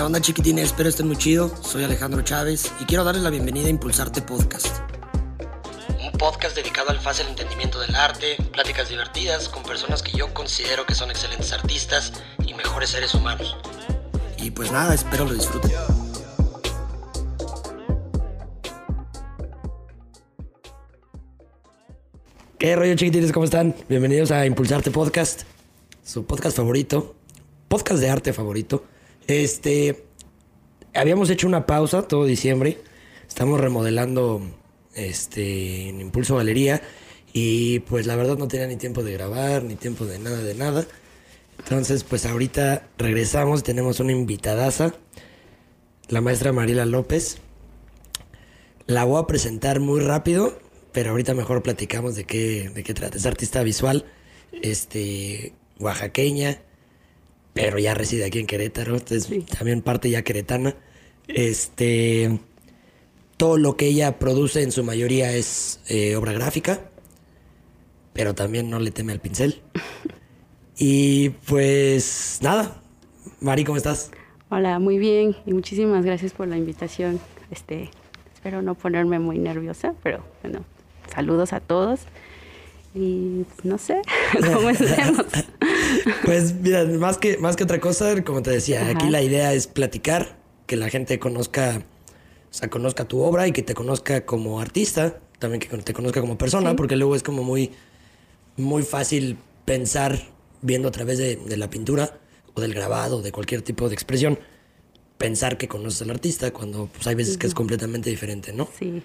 ¿Qué onda chiquitines? Espero estén muy chido. Soy Alejandro Chávez y quiero darles la bienvenida a Impulsarte Podcast. Un podcast dedicado al fácil entendimiento del arte, pláticas divertidas con personas que yo considero que son excelentes artistas y mejores seres humanos. Y pues nada, espero lo disfruten. ¿Qué rollo chiquitines? ¿Cómo están? Bienvenidos a Impulsarte Podcast, su podcast favorito, podcast de arte favorito. Este, habíamos hecho una pausa todo diciembre. Estamos remodelando este en Impulso Galería y pues la verdad no tenía ni tiempo de grabar, ni tiempo de nada de nada. Entonces, pues ahorita regresamos, tenemos una invitadaza, la maestra Mariela López. La voy a presentar muy rápido, pero ahorita mejor platicamos de qué, de qué trata. Es artista visual, este, oaxaqueña, pero ya reside aquí en Querétaro, entonces también parte ya queretana. Este, todo lo que ella produce en su mayoría es eh, obra gráfica, pero también no le teme al pincel. Y pues nada, Mari, ¿cómo estás? Hola, muy bien y muchísimas gracias por la invitación. Este, espero no ponerme muy nerviosa, pero bueno, saludos a todos. Y no sé, comencemos. pues mira, más que, más que otra cosa, como te decía, aquí la idea es platicar, que la gente conozca, o sea, conozca tu obra y que te conozca como artista, también que te conozca como persona, porque luego es como muy, muy fácil pensar viendo a través de, de, la pintura o del grabado, de cualquier tipo de expresión, pensar que conoces al artista cuando pues, hay veces que es completamente diferente, ¿no? Sí.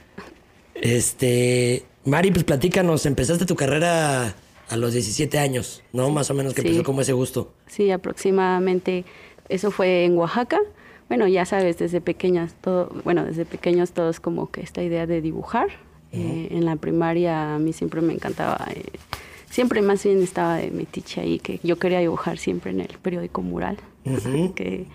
Este, Mari, pues platícanos, empezaste tu carrera a los 17 años, ¿no? Más o menos que empezó como ese gusto. Sí, aproximadamente. Eso fue en Oaxaca. Bueno, ya sabes, desde pequeñas, todo, bueno, desde pequeños todos como que esta idea de dibujar. eh, en la primaria a mí siempre me encantaba, eh, siempre más bien estaba de metiche ahí, que yo quería dibujar siempre en el periódico mural. que,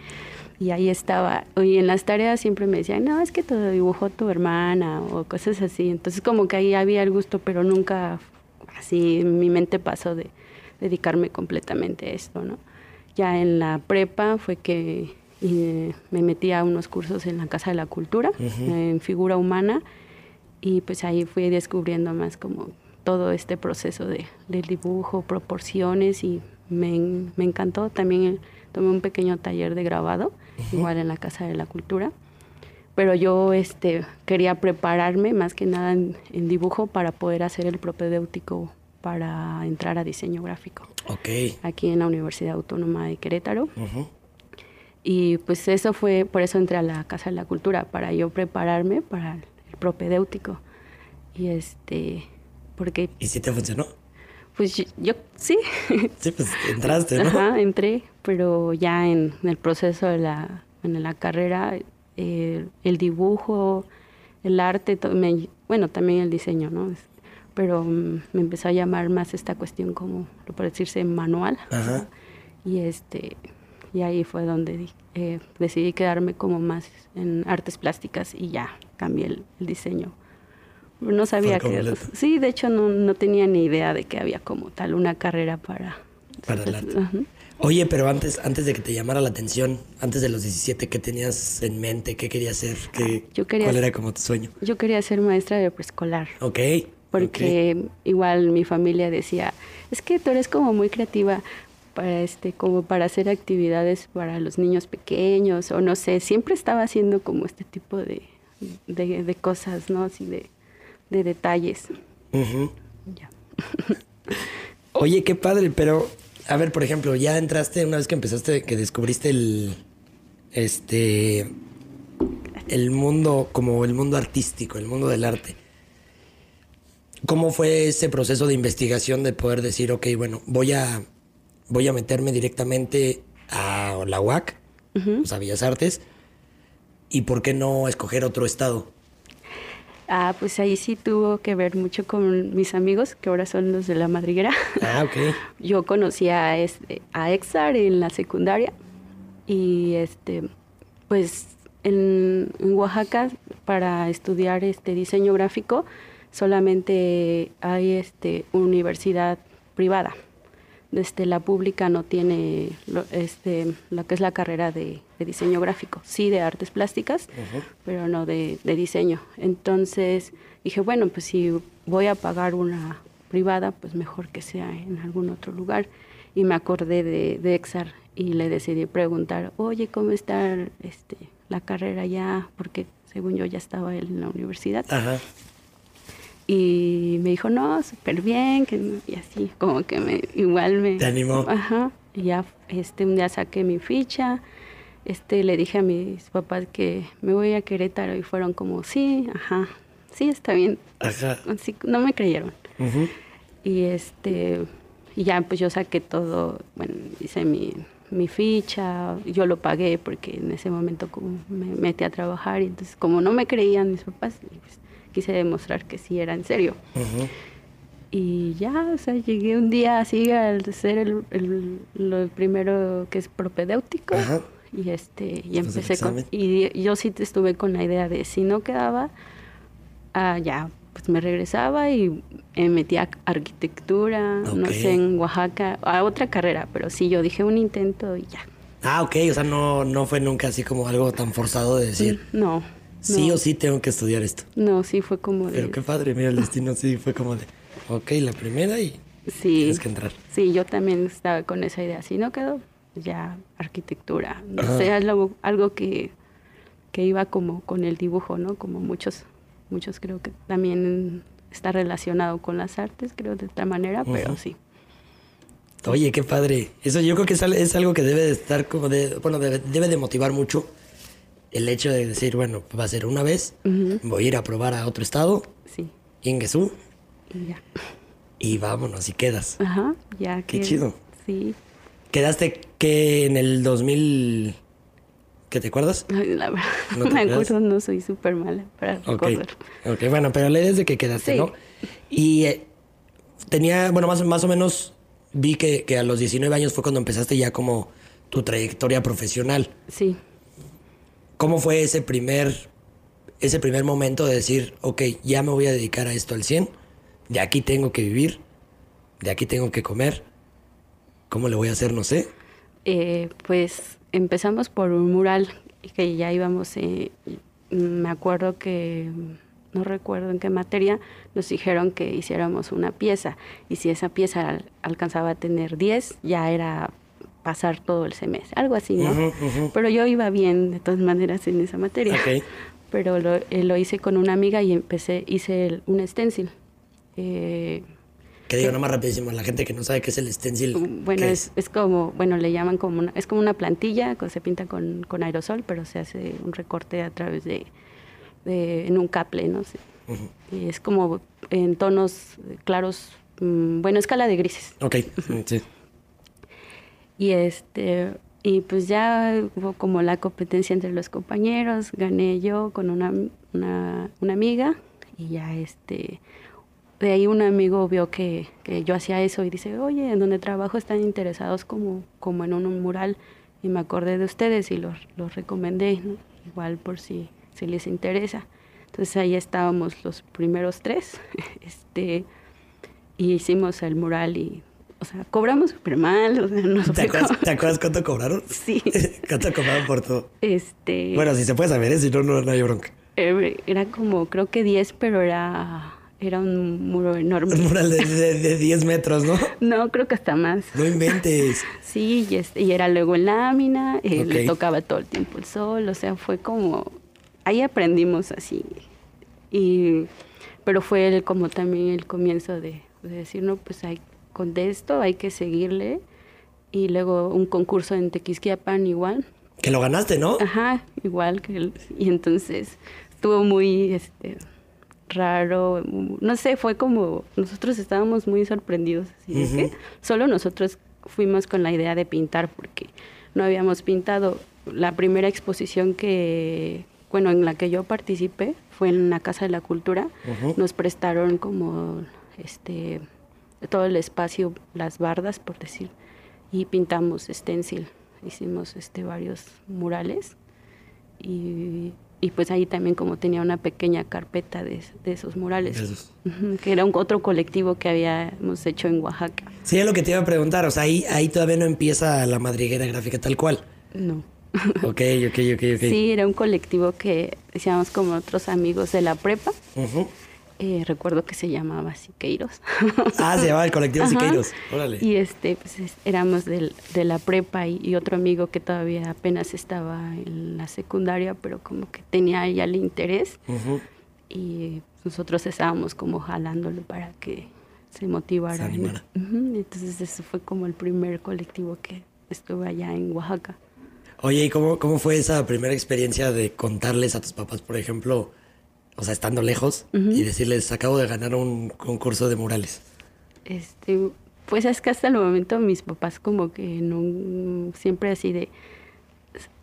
y ahí estaba. Y en las tareas siempre me decían, no, es que te dibujó tu hermana o cosas así. Entonces como que ahí había el gusto, pero nunca así mi mente pasó de dedicarme completamente a esto, ¿no? Ya en la prepa fue que eh, me metí a unos cursos en la Casa de la Cultura, uh -huh. en figura humana, y pues ahí fui descubriendo más como todo este proceso de, del dibujo, proporciones, y me, me encantó. También tomé un pequeño taller de grabado, uh -huh. igual en la Casa de la Cultura pero yo este, quería prepararme más que nada en, en, dibujo para poder hacer el propedéutico para entrar a diseño gráfico. Okay. Aquí en la Universidad Autónoma de Querétaro. Uh -huh. Y pues eso fue, por eso entré a la Casa de la Cultura, para yo prepararme para el propedéutico. Y este, porque... ¿Y si te funcionó? Pues yo, yo sí. Sí, pues entraste, ¿no? Ajá, entré, pero ya en, en el proceso de la, en la carrera eh, el dibujo, el arte, me, bueno, también el diseño, ¿no? Pero um, me empezó a llamar más esta cuestión como, por decirse, manual. Ajá. Y, este, y ahí fue donde eh, decidí quedarme como más en artes plásticas y ya cambié el, el diseño. No sabía que... Sí, de hecho no, no, tenía ni idea de que había como tal una carrera para... Para el arte. Ajá. Oye, pero antes, antes de que te llamara la atención, antes de los 17, ¿qué tenías en mente? ¿Qué querías hacer? ¿Qué, yo quería, ¿Cuál era como tu sueño? Yo quería ser maestra de preescolar. Ok. Porque okay. igual mi familia decía, es que tú eres como muy creativa para este, como para hacer actividades para los niños pequeños, o no sé, siempre estaba haciendo como este tipo de, de, de cosas, ¿no? Así de, de detalles. Uh -huh. Ya. Oye, qué padre, pero a ver, por ejemplo, ya entraste una vez que empezaste, que descubriste el, este, el mundo, como el mundo artístico, el mundo del arte. ¿Cómo fue ese proceso de investigación de poder decir, ok, bueno, voy a, voy a meterme directamente a la UAC, uh -huh. o sea, Bellas Artes, y por qué no escoger otro estado? Ah, pues ahí sí tuvo que ver mucho con mis amigos, que ahora son los de la madriguera. Ah, ok. Yo conocí a, este, a Exar en la secundaria y este, pues en, en, Oaxaca para estudiar este diseño gráfico solamente hay este universidad privada. Este, la pública no tiene lo, este, lo que es la carrera de, de diseño gráfico, sí de artes plásticas, pero no de, de diseño. Entonces dije, bueno, pues si voy a pagar una privada, pues mejor que sea en algún otro lugar. Y me acordé de, de Exar y le decidí preguntar, oye, ¿cómo está este, la carrera ya? Porque según yo ya estaba él en la universidad. Ajá. Y me dijo, no, súper bien, que no- y así, como que me, igual me... Te animó. Ajá, y ya este, un día saqué mi ficha, este, le dije a mis papás que me voy a Querétaro y fueron como, sí, ajá, sí, está bien. Ajá. Así, no me creyeron. Y este y ya pues yo saqué todo, bueno, hice mi, mi ficha, yo lo pagué porque en ese momento como me metí a trabajar y entonces como no me creían mis papás, pues, quise demostrar que sí era en serio. Y ya, o sea, llegué un día así al ser el, el- lo primero que es propedéutico. Ajá. Y este, y empecé con, y yo sí estuve con la idea de si no quedaba, ah, ya, pues me regresaba y me metí a arquitectura, no Ok. sé, en Oaxaca, a otra carrera, pero sí, yo dije un intento y ya. Ah, ok, o sea, no, no fue nunca así como algo tan forzado de decir, No. Sí no, o sí tengo que estudiar esto. No, sí fue como de... Pero qué padre, mira, el destino sí fue como de, ok, la primera y sí, tienes que entrar. Sí, yo también estaba con esa idea. Si no quedó, pues ya arquitectura. No Ajá. sé, algo, algo que, que iba como con el dibujo, ¿no? Como muchos, muchos creo que también está relacionado con las artes, creo de otra manera, pero sí. Oye, qué padre. Eso yo creo que es algo que debe de estar como de, bueno, debe, debe de motivar mucho el hecho de decir, bueno, va a ser una vez, voy a ir a probar a otro estado, Sí, Ingesú, y ya. y vámonos, y quedas. Ajá, ya Qué que... chido. Sí, ¿Quedaste que en el 2000, ¿qué te acuerdas? La verdad, ¿No te me acuerdo, no soy súper mala para recordar. ok, bueno, pero la idea es de que quedaste, Sí. ¿no? Y eh, tenía, bueno, más, más o menos vi que, que a los 19 años fue cuando empezaste ya como tu trayectoria profesional. Sí, ¿Cómo fue ese primer, ese primer momento de decir, ok, ya me voy a dedicar a esto al 100, de aquí tengo que vivir, de aquí tengo que comer, ¿cómo le voy a hacer? No sé. Eh, pues empezamos por un mural que ya íbamos, eh, me acuerdo que, no recuerdo en qué materia, nos dijeron que hiciéramos una pieza y si esa pieza al- alcanzaba a tener 10, ya era pasar todo el semestre, algo así, ¿no? Ujú, ujú. Pero yo iba bien de todas maneras en esa materia. Ok. Pero lo, eh, lo hice con una amiga y empecé, hice el- un stencil. Eh, Que digo nomás rapidísimo, la gente que no sabe qué es el stencil. bueno, ¿qué es, es como, bueno, le llaman como una, es como una plantilla que se pinta con, con aerosol, pero se hace un recorte a través de, de- en un caple, ¿no? sé. Ujú. Y es como en tonos claros, mm, bueno, escala de grises. Ok, sí. Y este, y pues ya hubo como la competencia entre los compañeros, gané yo con una, una, una amiga y ya este, de ahí un amigo vio que, que yo hacía eso y dice, oye, en donde trabajo están interesados como, como en un, mural y me acordé de ustedes y los, los recomendé, igual por si, si les interesa. Entonces ahí estábamos los primeros tres, este, y hicimos el mural y, o sea, cobramos súper mal, o sea, no ¿Te acuerdas, ¿Te acuerdas cuánto cobraron? Sí. ¿Cuánto cobraron por todo? Este, Bueno, si se puede saber, ¿eh? si no, no, no hay bronca. eh, era como, creo que 10, pero era, era un muro enorme. Un mural de, de, de 10 metros, ¿no? No, creo que hasta más. No inventes. Sí, y, este, y era luego en lámina, eh, le tocaba todo el tiempo el sol, o sea, fue como, ahí aprendimos así. Y, pero fue el, como también el comienzo de, de decir, no, pues hay, con esto hay que seguirle. Y luego un concurso en Tequisquiapan igual. Que lo ganaste, ¿no? Ajá, igual que el- y entonces estuvo muy este raro, no sé, fue como nosotros estábamos muy sorprendidos, así de que Ujú. solo nosotros fuimos con la idea de pintar porque no habíamos pintado. La primera exposición que bueno, en la que yo participé fue en la Casa de la Cultura. Nos prestaron como este todo el espacio, las bardas, por decir, y pintamos stencil. Hicimos este varios murales y y pues ahí también como tenía una pequeña carpeta de, esos murales, que era un otro colectivo que habíamos hecho en Oaxaca. Sí, es lo que te iba a preguntar, o sea, ahí, ahí todavía no empieza la madriguera gráfica tal cual. No. Ok, ok, ok, ok. Sí, era un colectivo que decíamos como otros amigos de la prepa. Eh, recuerdo que se llamaba Siqueiros. Ah, se llamaba el colectivo Siqueiros. Órale. Y este, pues éramos de la prepa y, otro amigo que todavía apenas estaba en la secundaria, pero como que tenía ya el interés. Y nosotros estábamos como jalándolo para que se motivara. Entonces, eso fue como el primer colectivo que estuve allá en Oaxaca. Oye, ¿y cómo, cómo fue esa primera experiencia de contarles a tus papás, por ejemplo? O sea, estando lejos y decirles, acabo de ganar un concurso de murales? Este, pues es que hasta el momento mis papás como que no, siempre así de,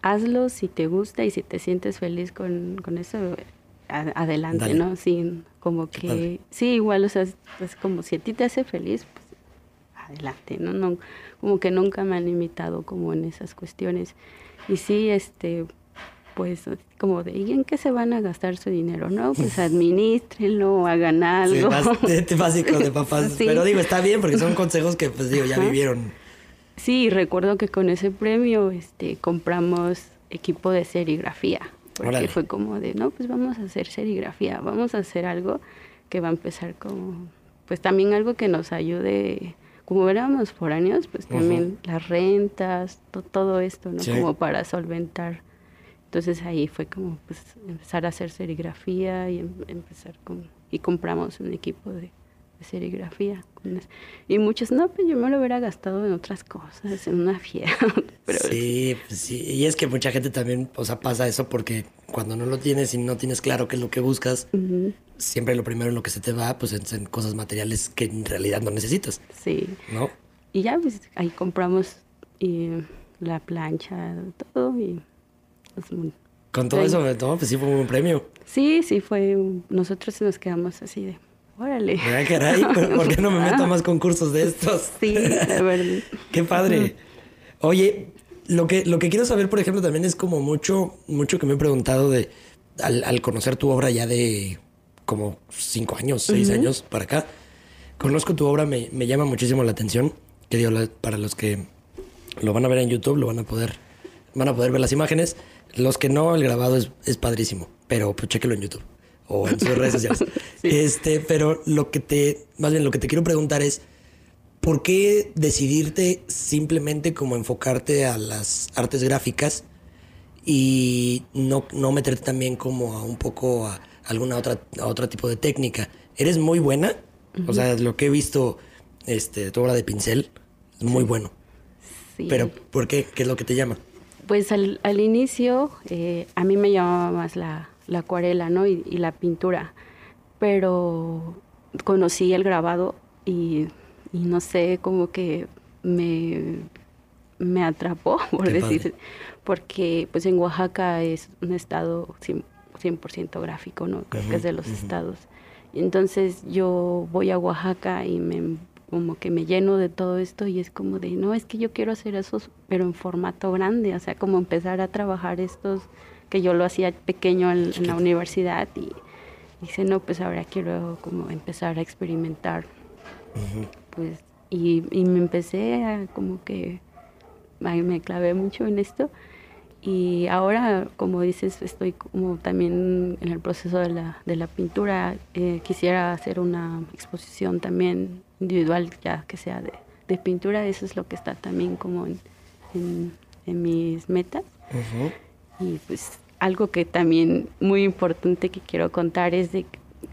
hazlo si te gusta y si te sientes feliz con, eso, adelante, ¿no? Sí, como que, sí, igual, o sea, es, como si a ti te hace feliz, pues adelante, ¿no? ¿no? Como que nunca me han limitado como en esas cuestiones. Y sí, este, pues como de, ¿y en qué se van a gastar su dinero? No, pues administrenlo, hagan algo. Sí, básico de papás. Pero digo, está bien porque son consejos que pues digo, ya vivieron. Sí, recuerdo que con ese premio este, compramos equipo de serigrafía. Porque fue como de, no, pues vamos a hacer serigrafía, vamos a hacer algo que va a empezar como, pues también algo que nos ayude, como éramos foráneos, pues también las rentas, todo esto, ¿no? Como para solventar entonces ahí fue como pues, empezar a hacer serigrafía y em, empezar con... Y compramos un equipo de, serigrafía. y muchos, no, pues yo me lo hubiera gastado en otras cosas, en una fiesta. sí, pues sí. Y es que mucha gente también, o sea, pasa eso porque cuando no lo tienes y no tienes claro qué es lo que buscas, siempre lo primero en lo que se te va, pues en, cosas materiales que en realidad no necesitas. Sí. ¿No? Y ya, pues ahí compramos y, la plancha, todo y con todo eso, todo, pues sí fue un premio. Sí, sí fue. Nosotros nos quedamos así de, órale. caray, ¿por qué no me meto a más concursos de estos? Sí, la verdad. qué padre. Oye, lo que, lo que quiero saber, por ejemplo, también es como mucho, mucho que me he preguntado de, al, conocer tu obra ya de como cinco años, seis años para acá, conozco tu obra, me, me llama muchísimo la atención, que digo, para los que lo van a ver en YouTube, lo van a poder, van a poder ver las imágenes. Los que no, el grabado es, es padrísimo, pero pues chéquelo en YouTube o en sus redes sociales. Este, pero lo que te, más bien lo que te quiero preguntar es, ¿por qué decidirte simplemente como enfocarte a las artes gráficas y no, no meterte también como a un poco a alguna otra, a otro tipo de técnica? Eres muy buena, o sea, lo que he visto, este, tu obra de pincel, es muy bueno. Sí. Pero, ¿por qué? ¿Qué es lo que te llama? Pues al, al inicio eh, a mí me llamaba más la, la acuarela, ¿no? Y, la pintura, pero conocí el grabado y, y no sé, como que me, me atrapó, por decir, porque pues en Oaxaca es un estado 100%, gráfico, ¿no? Creo que es de los estados. Entonces yo voy a Oaxaca y me como que me lleno de todo esto y es como de, no, es que yo quiero hacer eso, pero en formato grande, o sea, como empezar a trabajar estos, que yo lo hacía pequeño en, la universidad y, dice, no, pues ahora quiero como empezar a experimentar. Pues, y, y, me empecé a como que, me clavé mucho en esto y ahora, como dices, estoy como también en el proceso de la, de la pintura. Eh, quisiera hacer una exposición también individual, ya que sea de, de, pintura. Eso es lo que está también como en, en, mis metas. Y pues algo que también muy importante que quiero contar es de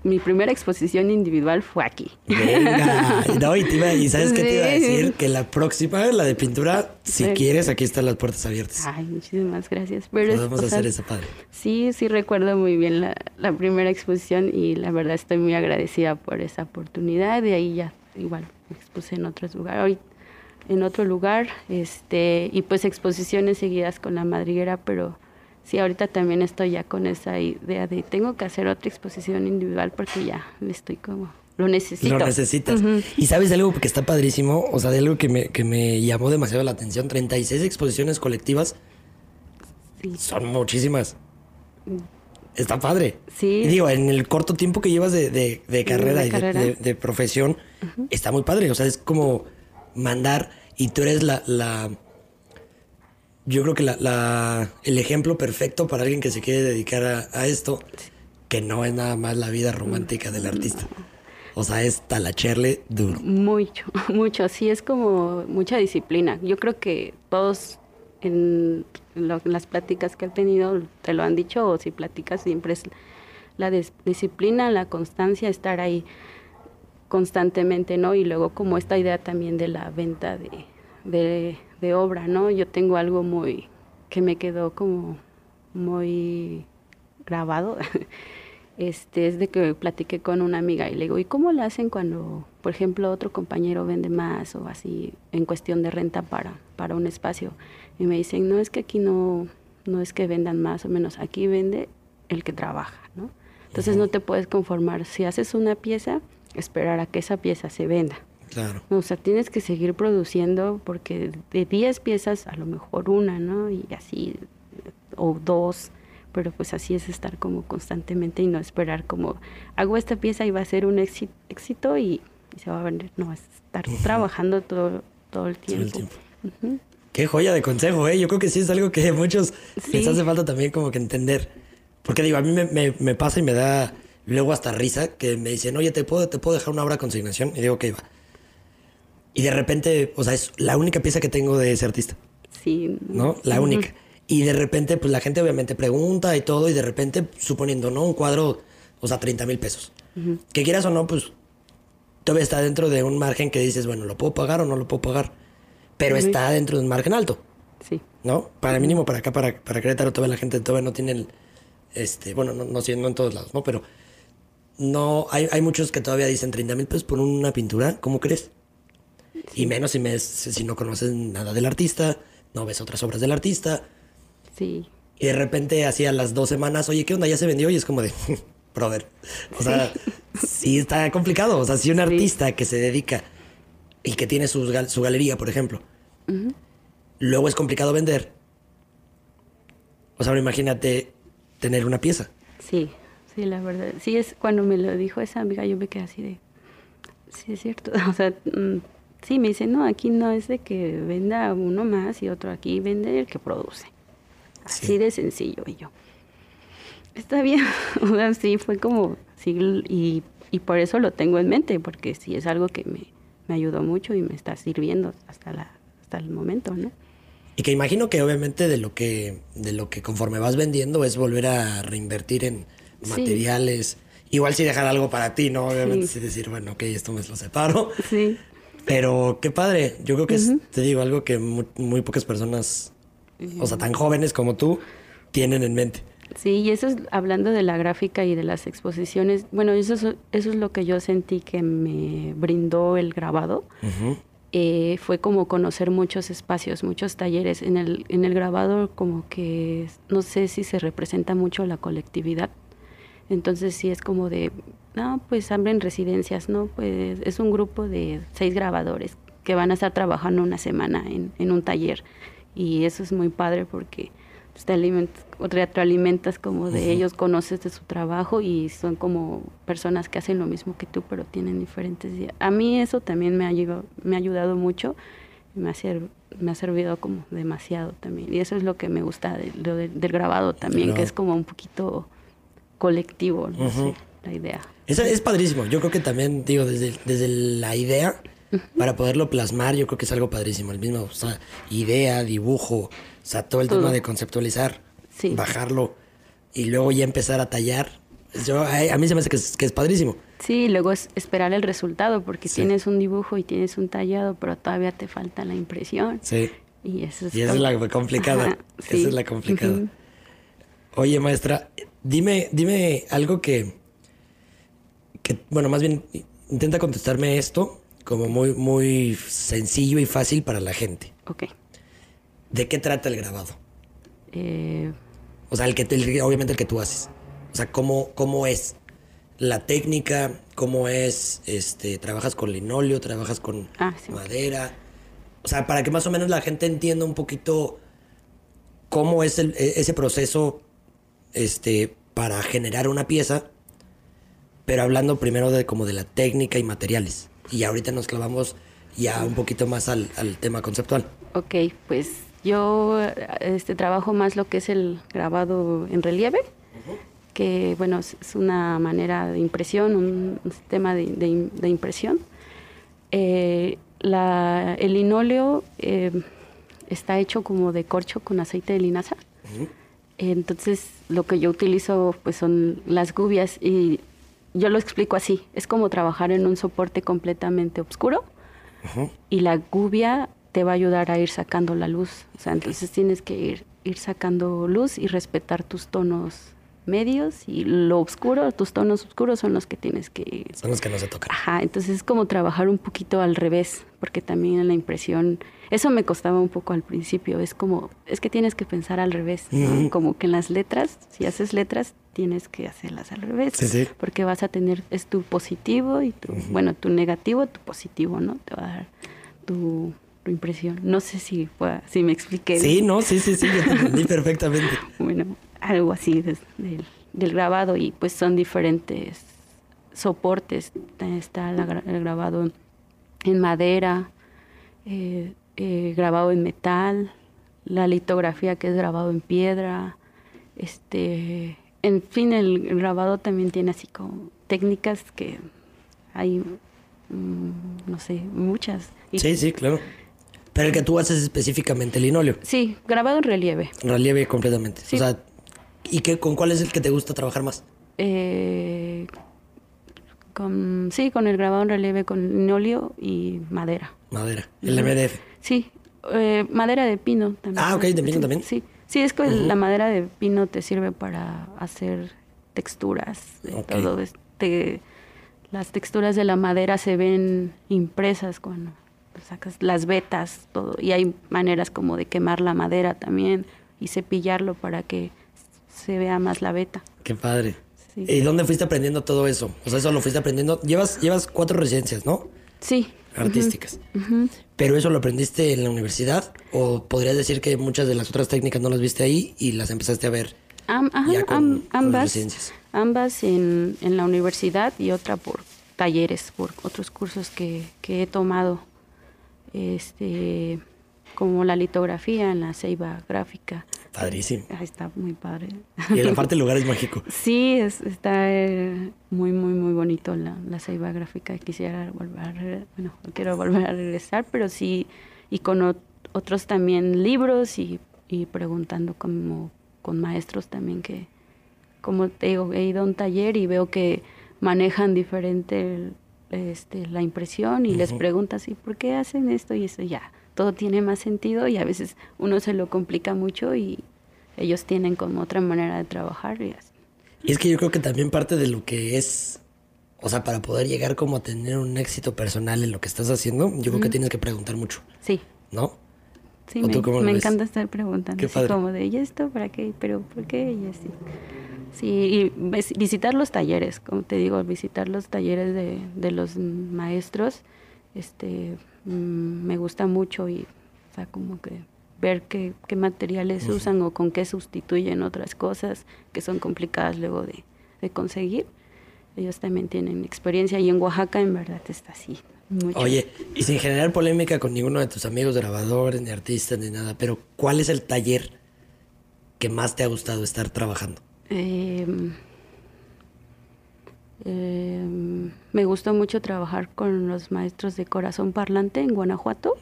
mi primera exposición individual fue aquí. Venga, no, y, te iba, y sabes qué te iba a decir, que la próxima, la de pintura, si quieres, aquí están las puertas abiertas. Ay, muchísimas gracias. Pero Podemos hacer esa padre. Sí, sí recuerdo muy bien la, la, primera exposición y la verdad estoy muy agradecida por esa oportunidad. De ahí ya igual expuse en otros lugares, en otro lugar, este, y pues exposiciones seguidas con la madriguera, pero sí, ahorita también estoy ya con esa idea de tengo que hacer otra exposición individual porque ya estoy como lo necesito. Lo necesitas. Y sabes de algo que está padrísimo, o sea, de algo que me, que me llamó demasiado la atención, 36 exposiciones colectivas. Sí. Son muchísimas. Está padre. Sí. Y digo, en el corto tiempo que llevas de, de- de carrera de y de- carrera. de, de profesión, está muy padre. O sea, es como mandar y tú eres la... la yo creo que la, la- el ejemplo perfecto para alguien que se quiere dedicar a, a esto, que no es nada más la vida romántica del artista. O sea, es talacherle duro. Mucho, mucho. Sí, es como mucha disciplina. Yo creo que todos en, las pláticas que he tenido te lo han dicho, o si platicas siempre es la dis- disciplina, la constancia, estar ahí constantemente, ¿no? Y luego como esta idea también de la venta de, de, de obra, ¿no? Yo tengo algo muy que me quedó como muy grabado. Este es de que platiqué con una amiga y le digo, ¿y cómo le hacen cuando, por ejemplo, otro compañero vende más o así en cuestión de renta para, para un espacio? Y me dicen, no es que aquí no, no es que vendan más o menos, aquí vende el que trabaja, ¿no? Entonces no te puedes conformar. Si haces una pieza, esperar a que esa pieza se venda. Claro. O sea, tienes que seguir produciendo porque de 10 piezas a lo mejor una, ¿no? Y así, o dos, pero pues así es estar como constantemente y no esperar como, hago esta pieza y va a ser un éxi- éxito y, y se va a vender. No, es estar trabajando todo, todo el Todo el tiempo. tiempo. Ujú. Qué joya de consejo, ¿eh? Yo creo que sí es algo que muchos les hace falta también como que entender. Porque digo, a mí me, me- me pasa y me da luego hasta risa que me dicen, oye, ¿te puedo, ¿te puedo dejar una obra a consignación? Y digo, ok, va. Y de repente, o sea, es la única pieza que tengo de ese artista, Sí. ¿no? La única. Y de repente, pues la gente obviamente pregunta y todo, y de repente, suponiendo, ¿no? Un cuadro, o sea, 30 mil pesos. Que quieras o no, pues todavía está dentro de un margen que dices, bueno, ¿lo puedo pagar o no lo puedo pagar? Pero está dentro de un margen alto. Sí. ¿no? Para mínimo, para acá, para, para Querétaro, todavía la gente todavía no tiene el, este, bueno, no, no, no en todos lados, ¿no? Pero no, hay, hay muchos que todavía dicen 30 mil pesos por una pintura, ¿cómo crees? Y menos si, me, si no conoces nada del artista, no ves otras obras del artista, Sí. y de repente así a las dos semanas, oye, ¿qué onda? Ya se vendió y es como de, brother, o sea, sí está complicado, o sea, si un artista que se dedica y que tiene gal- su galería, por ejemplo, luego es complicado vender. O sea, imagínate tener una pieza. Sí, sí, la verdad. Sí, es cuando me lo dijo esa amiga, yo me quedé así de. Sí, es cierto. O sea, mm, sí, me dice, no, aquí no es de que venda uno más y otro, aquí vende el que produce. Así Sí. de sencillo. Y yo, está bien. O sea, sí, fue como, sí, y, y por eso lo tengo en mente, porque sí es algo que me, me ayudó mucho y me está sirviendo hasta, la, hasta el momento, ¿no? Y que imagino que obviamente de lo que, de lo que conforme vas vendiendo es volver a reinvertir en Sí. materiales. Igual sí dejar algo para ti, ¿no? Obviamente Sí. sí decir, bueno, ok, esto me lo separo. Sí. Pero qué padre. Yo creo que es, te digo, algo que mu- muy, pocas personas, o sea, tan jóvenes como tú, tienen en mente. Sí, y eso es hablando de la gráfica y de las exposiciones. Bueno, eso es, eso es lo que yo sentí que me brindó el grabado. Eh, fue como conocer muchos espacios, muchos talleres. En el, en el grabado como que no sé si se representa mucho la colectividad. Entonces sí es como de, no, pues abren residencias, ¿no? Pues es un grupo de seis grabadores que van a estar trabajando una semana en, en un taller. Y eso es muy padre porque pues, te alimentas, retroalimentas como de ellos, conoces de su trabajo y son como personas que hacen lo mismo que tú, pero tienen diferentes días. A mí eso también me ha, llegado- me ha ayudado mucho, me ha, ser- me ha servido como demasiado también. Y eso es lo que me gusta de- de- del grabado también, que es como un poquito colectivo, no sé, la idea. Es, es padrísimo. Yo creo que también, digo, desde, desde la idea, para poderlo plasmar, yo creo que es algo padrísimo. El mismo, o sea, idea, dibujo, o sea, todo el Todo. tema de conceptualizar, Sí. bajarlo y luego ya empezar a tallar. Yo, a, mí se me hace que es, que es padrísimo. Sí, luego es esperar el resultado, porque Sí. tienes un dibujo y tienes un tallado, pero todavía te falta la impresión. Sí. Y eso es Y esa es la complicada. Ajá, Esa es la complicada. Oye, maestra, dime, dime algo que, que, bueno, más bien intenta contestarme esto como muy, muy sencillo y fácil para la gente. Ok. ¿De qué trata el grabado? Eh, O sea, el que, el- obviamente el que tú haces. O sea, ¿cómo, cómo es la técnica? ¿Cómo es, este, trabajas con linóleo, trabajas con Ah, sí. madera? O sea, para que más o menos la gente entienda un poquito cómo es el- e- ese proceso, este, para generar una pieza, pero hablando primero de como de la técnica y materiales. Y ahorita nos clavamos ya un poquito más al, al tema conceptual. Ok, pues yo este, trabajo más lo que es el grabado en relieve, que bueno, es una manera de impresión, un, sistema de, de- de impresión. Eh, la- el linóleo eh, está hecho como de corcho con aceite de linaza. Entonces, lo que yo utilizo pues son las gubias y yo lo explico así, es como trabajar en un soporte completamente oscuro y la gubia te va a ayudar a ir sacando la luz. O sea, entonces tienes que ir, ir sacando luz y respetar tus tonos medios y lo oscuro, tus tonos oscuros son los que tienes que ir. Son los que no se tocan. Ajá, entonces es como trabajar un poquito al revés, porque también en la impresión, eso me costaba un poco al principio, es como, es que tienes que pensar al revés, como que en las letras, si haces letras, tienes que hacerlas al revés, Sí, sí. porque vas a tener, es tu positivo y tu, bueno, tu negativo, tu positivo, ¿no? Te va a dar tu, tu impresión. No sé si, fue- si me expliqué. Sí, no, sí, sí, sí, yo te entendí perfectamente. bueno, algo así del, del grabado y pues son diferentes soportes. Está la el grabado en madera, eh, eh, grabado en metal, la litografía que es grabado en piedra, este, en fin, el grabado también tiene así como técnicas que hay, mm, no sé, muchas. Sí, sí, claro. Pero el que tú haces específicamente linóleo, Sí, grabado en relieve. relieve completamente. Sí. O sea, ¿y qué, con cuál es el que te gusta trabajar más? Eh, con, sí, con el grabado en relieve con linóleo y madera. Madera, el MDF. Sí, eh, madera de pino también. Ah, ok, de pino Sí, también. Sí, sí, es que la madera de pino te sirve para hacer texturas, de todo. Este, las texturas de la madera se ven impresas cuando sacas las vetas, todo. Y hay maneras como de quemar la madera también y cepillarlo para que se vea más la veta. Qué padre. Sí. ¿Y dónde fuiste aprendiendo todo eso? O sea, eso lo fuiste aprendiendo. Llevas, llevas cuatro residencias, ¿no? Sí. Artísticas. ¿Pero eso lo aprendiste en la universidad? ¿O podrías decir que muchas de las otras técnicas no las viste ahí y las empezaste a ver? Ajá, Ya con- ambas, ambas en, en la universidad y otra por talleres, por otros cursos que, que he tomado, este, como la litografía en la ceiba gráfica. Padrísimo. Está muy padre. Y la parte del lugar es mágico. Sí, es- está eh, muy, muy, muy bonito la, la ceiba gráfica. Quisiera volver, a bueno, no quiero volver a regresar, pero sí, y con ot- otros también libros y, y preguntando como con maestros también que, como te digo, he ido a un taller y veo que manejan diferente el- este, la impresión y les preguntas, ¿y por qué hacen esto y eso? Ya, todo tiene más sentido y a veces uno se lo complica mucho y ellos tienen como otra manera de trabajar y así. Y es que yo creo que también parte de lo que es, o sea, para poder llegar como a tener un éxito personal en lo que estás haciendo, yo creo que tienes que preguntar mucho, Sí, ¿no? sí, ¿O me, encanta estar preguntando, Qué así como de, ¿y esto para qué? ¿Pero por qué? Y así. Sí, y vis- visitar los talleres, como te digo, visitar los talleres de, de los maestros, este, mm, me gusta mucho y, o sea, como que ver qué, qué materiales usan o con qué sustituyen otras cosas que son complicadas luego de, de conseguir. Ellos también tienen experiencia y en Oaxaca en verdad está así. Mucho. Oye, y sin generar polémica con ninguno de tus amigos grabadores, ni artistas, ni nada, pero ¿cuál es el taller que más te ha gustado estar trabajando? Eh, eh, me gustó mucho trabajar con los maestros de Corazón Parlante en Guanajuato,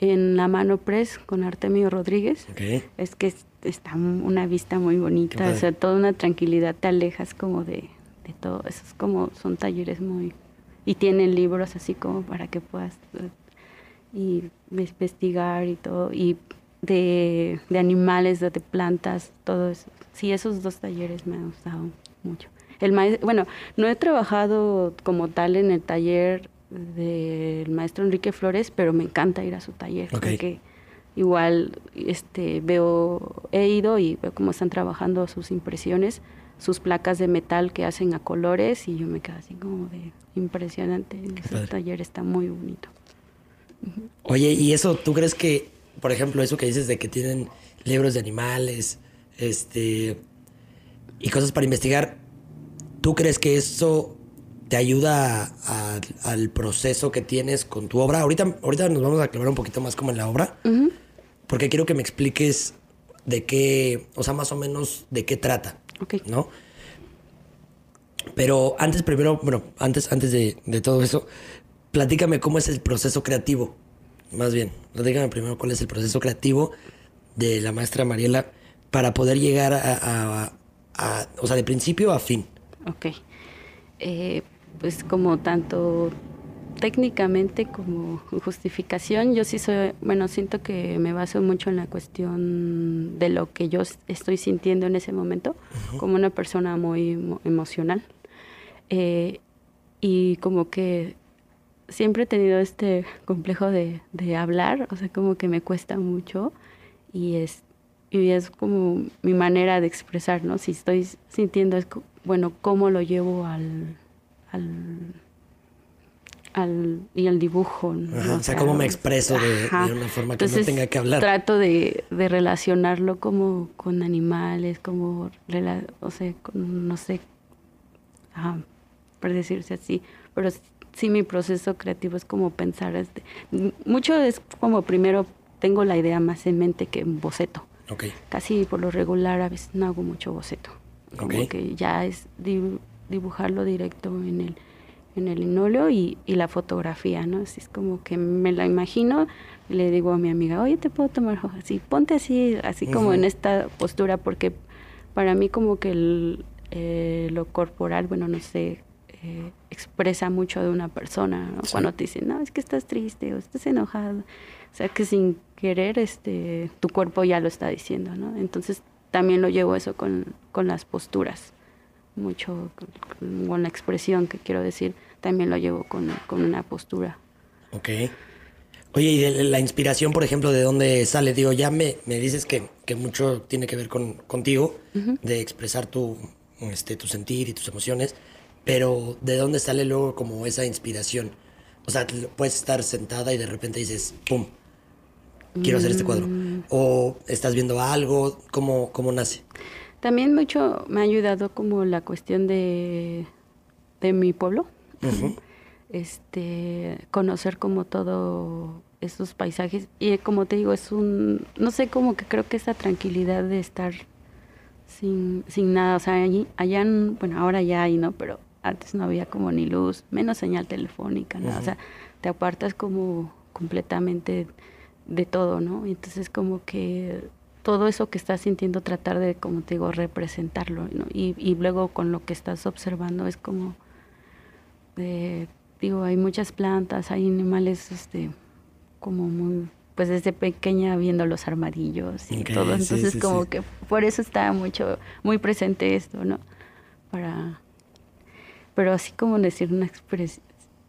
en la mano press con Artemio Rodríguez. Es que es- está una vista muy bonita, o sea, toda una tranquilidad, te alejas como de, de todo. Eso es como, son talleres muy... Y tienen libros así como para que puedas eh, y investigar y todo. Y de, de animales, de, de plantas, todo eso. Sí, esos dos talleres me han gustado mucho. El maes- bueno, no he trabajado como tal en el taller del maestro Enrique Flores, pero me encanta ir a su taller porque igual este veo he ido y veo cómo están trabajando sus impresiones, sus placas de metal que hacen a colores y yo me quedo así como de impresionante. Ese taller está muy bonito. Oye, ¿y eso tú crees que, por ejemplo, eso que dices de que tienen libros de animales, este, y cosas para investigar. ¿Tú crees que eso te ayuda a- a- al proceso que tienes con tu obra? Ahorita, ahorita nos vamos a aclarar un poquito más como en la obra, porque quiero que me expliques de qué, o sea, más o menos de qué trata, Ok. ¿no? Pero antes, primero, bueno, antes, antes de, de todo eso, platícame cómo es el proceso creativo. Más bien, platícame primero cuál es el proceso creativo de la maestra Mariela para poder llegar a, a- a- o sea, de principio a fin. Ok. Eh, pues como tanto técnicamente como justificación, yo sí soy, bueno, siento que me baso mucho en la cuestión de lo que yo estoy sintiendo en ese momento, como una persona muy emo- emocional. Eh, y como que siempre he tenido este complejo de, de hablar, o sea, como que me cuesta mucho y es, y es como mi manera de expresar, ¿no? Si estoy sintiendo, bueno, cómo lo llevo al, al, al y al dibujo, ¿no? Ajá, o sea, cómo me expreso de- de una forma que no tenga que hablar. Trato de, de relacionarlo como con animales, como, rela- o sea, con, no sé, ajá, por decirse así, pero sí mi proceso creativo es como pensar, este, mucho es como primero tengo la idea más en mente que en boceto. Ok. Casi por lo regular a veces no hago mucho boceto. Como que ya es di- dibujarlo directo en el, en el linóleo y, y la fotografía, ¿no? Así es como que me la imagino y le digo a mi amiga, oye, te puedo tomar foto?" así, ponte así, así como en esta postura, porque para mí como que el, eh, lo corporal, bueno, no sé, eh, expresa mucho de una persona, ¿no? Sí. Cuando te dicen, no, es que estás triste o estás enojado. O sea, que sin querer, este, tu cuerpo ya lo está diciendo, ¿no? Entonces, también lo llevo eso con, con las posturas, mucho con, con la expresión que quiero decir, también lo llevo con, con una postura. Ok. Oye, y de la inspiración, por ejemplo, ¿de dónde sale? Digo, ya me, me dices que, que mucho tiene que ver con, contigo, de expresar tu, este, tu sentir y tus emociones, pero ¿de dónde sale luego como esa inspiración? O sea, puedes estar sentada y de repente dices, ¡pum! Quiero hacer este cuadro. O estás viendo algo, ¿cómo, cómo nace? También mucho me ha ayudado como la cuestión de, de mi pueblo. Este, conocer como todo esos paisajes. Y como te digo, es un, no sé, como que creo que esa tranquilidad de estar sin, sin nada. O sea, allí, allá, en- bueno, ahora ya hay, ¿no? Pero antes no había como ni luz, menos señal telefónica, nada. O sea, te apartas como completamente de todo, ¿no? Entonces como que todo eso que estás sintiendo, tratar de, como te digo, representarlo, ¿no? Y, y luego con lo que estás observando es como, de- digo, hay muchas plantas, hay animales, este, como muy, pues desde pequeña viendo los armadillos y Ok, todo, sí, entonces sí, como sí. que por eso está mucho, muy presente esto, ¿no? Para, pero así como decir una expresión,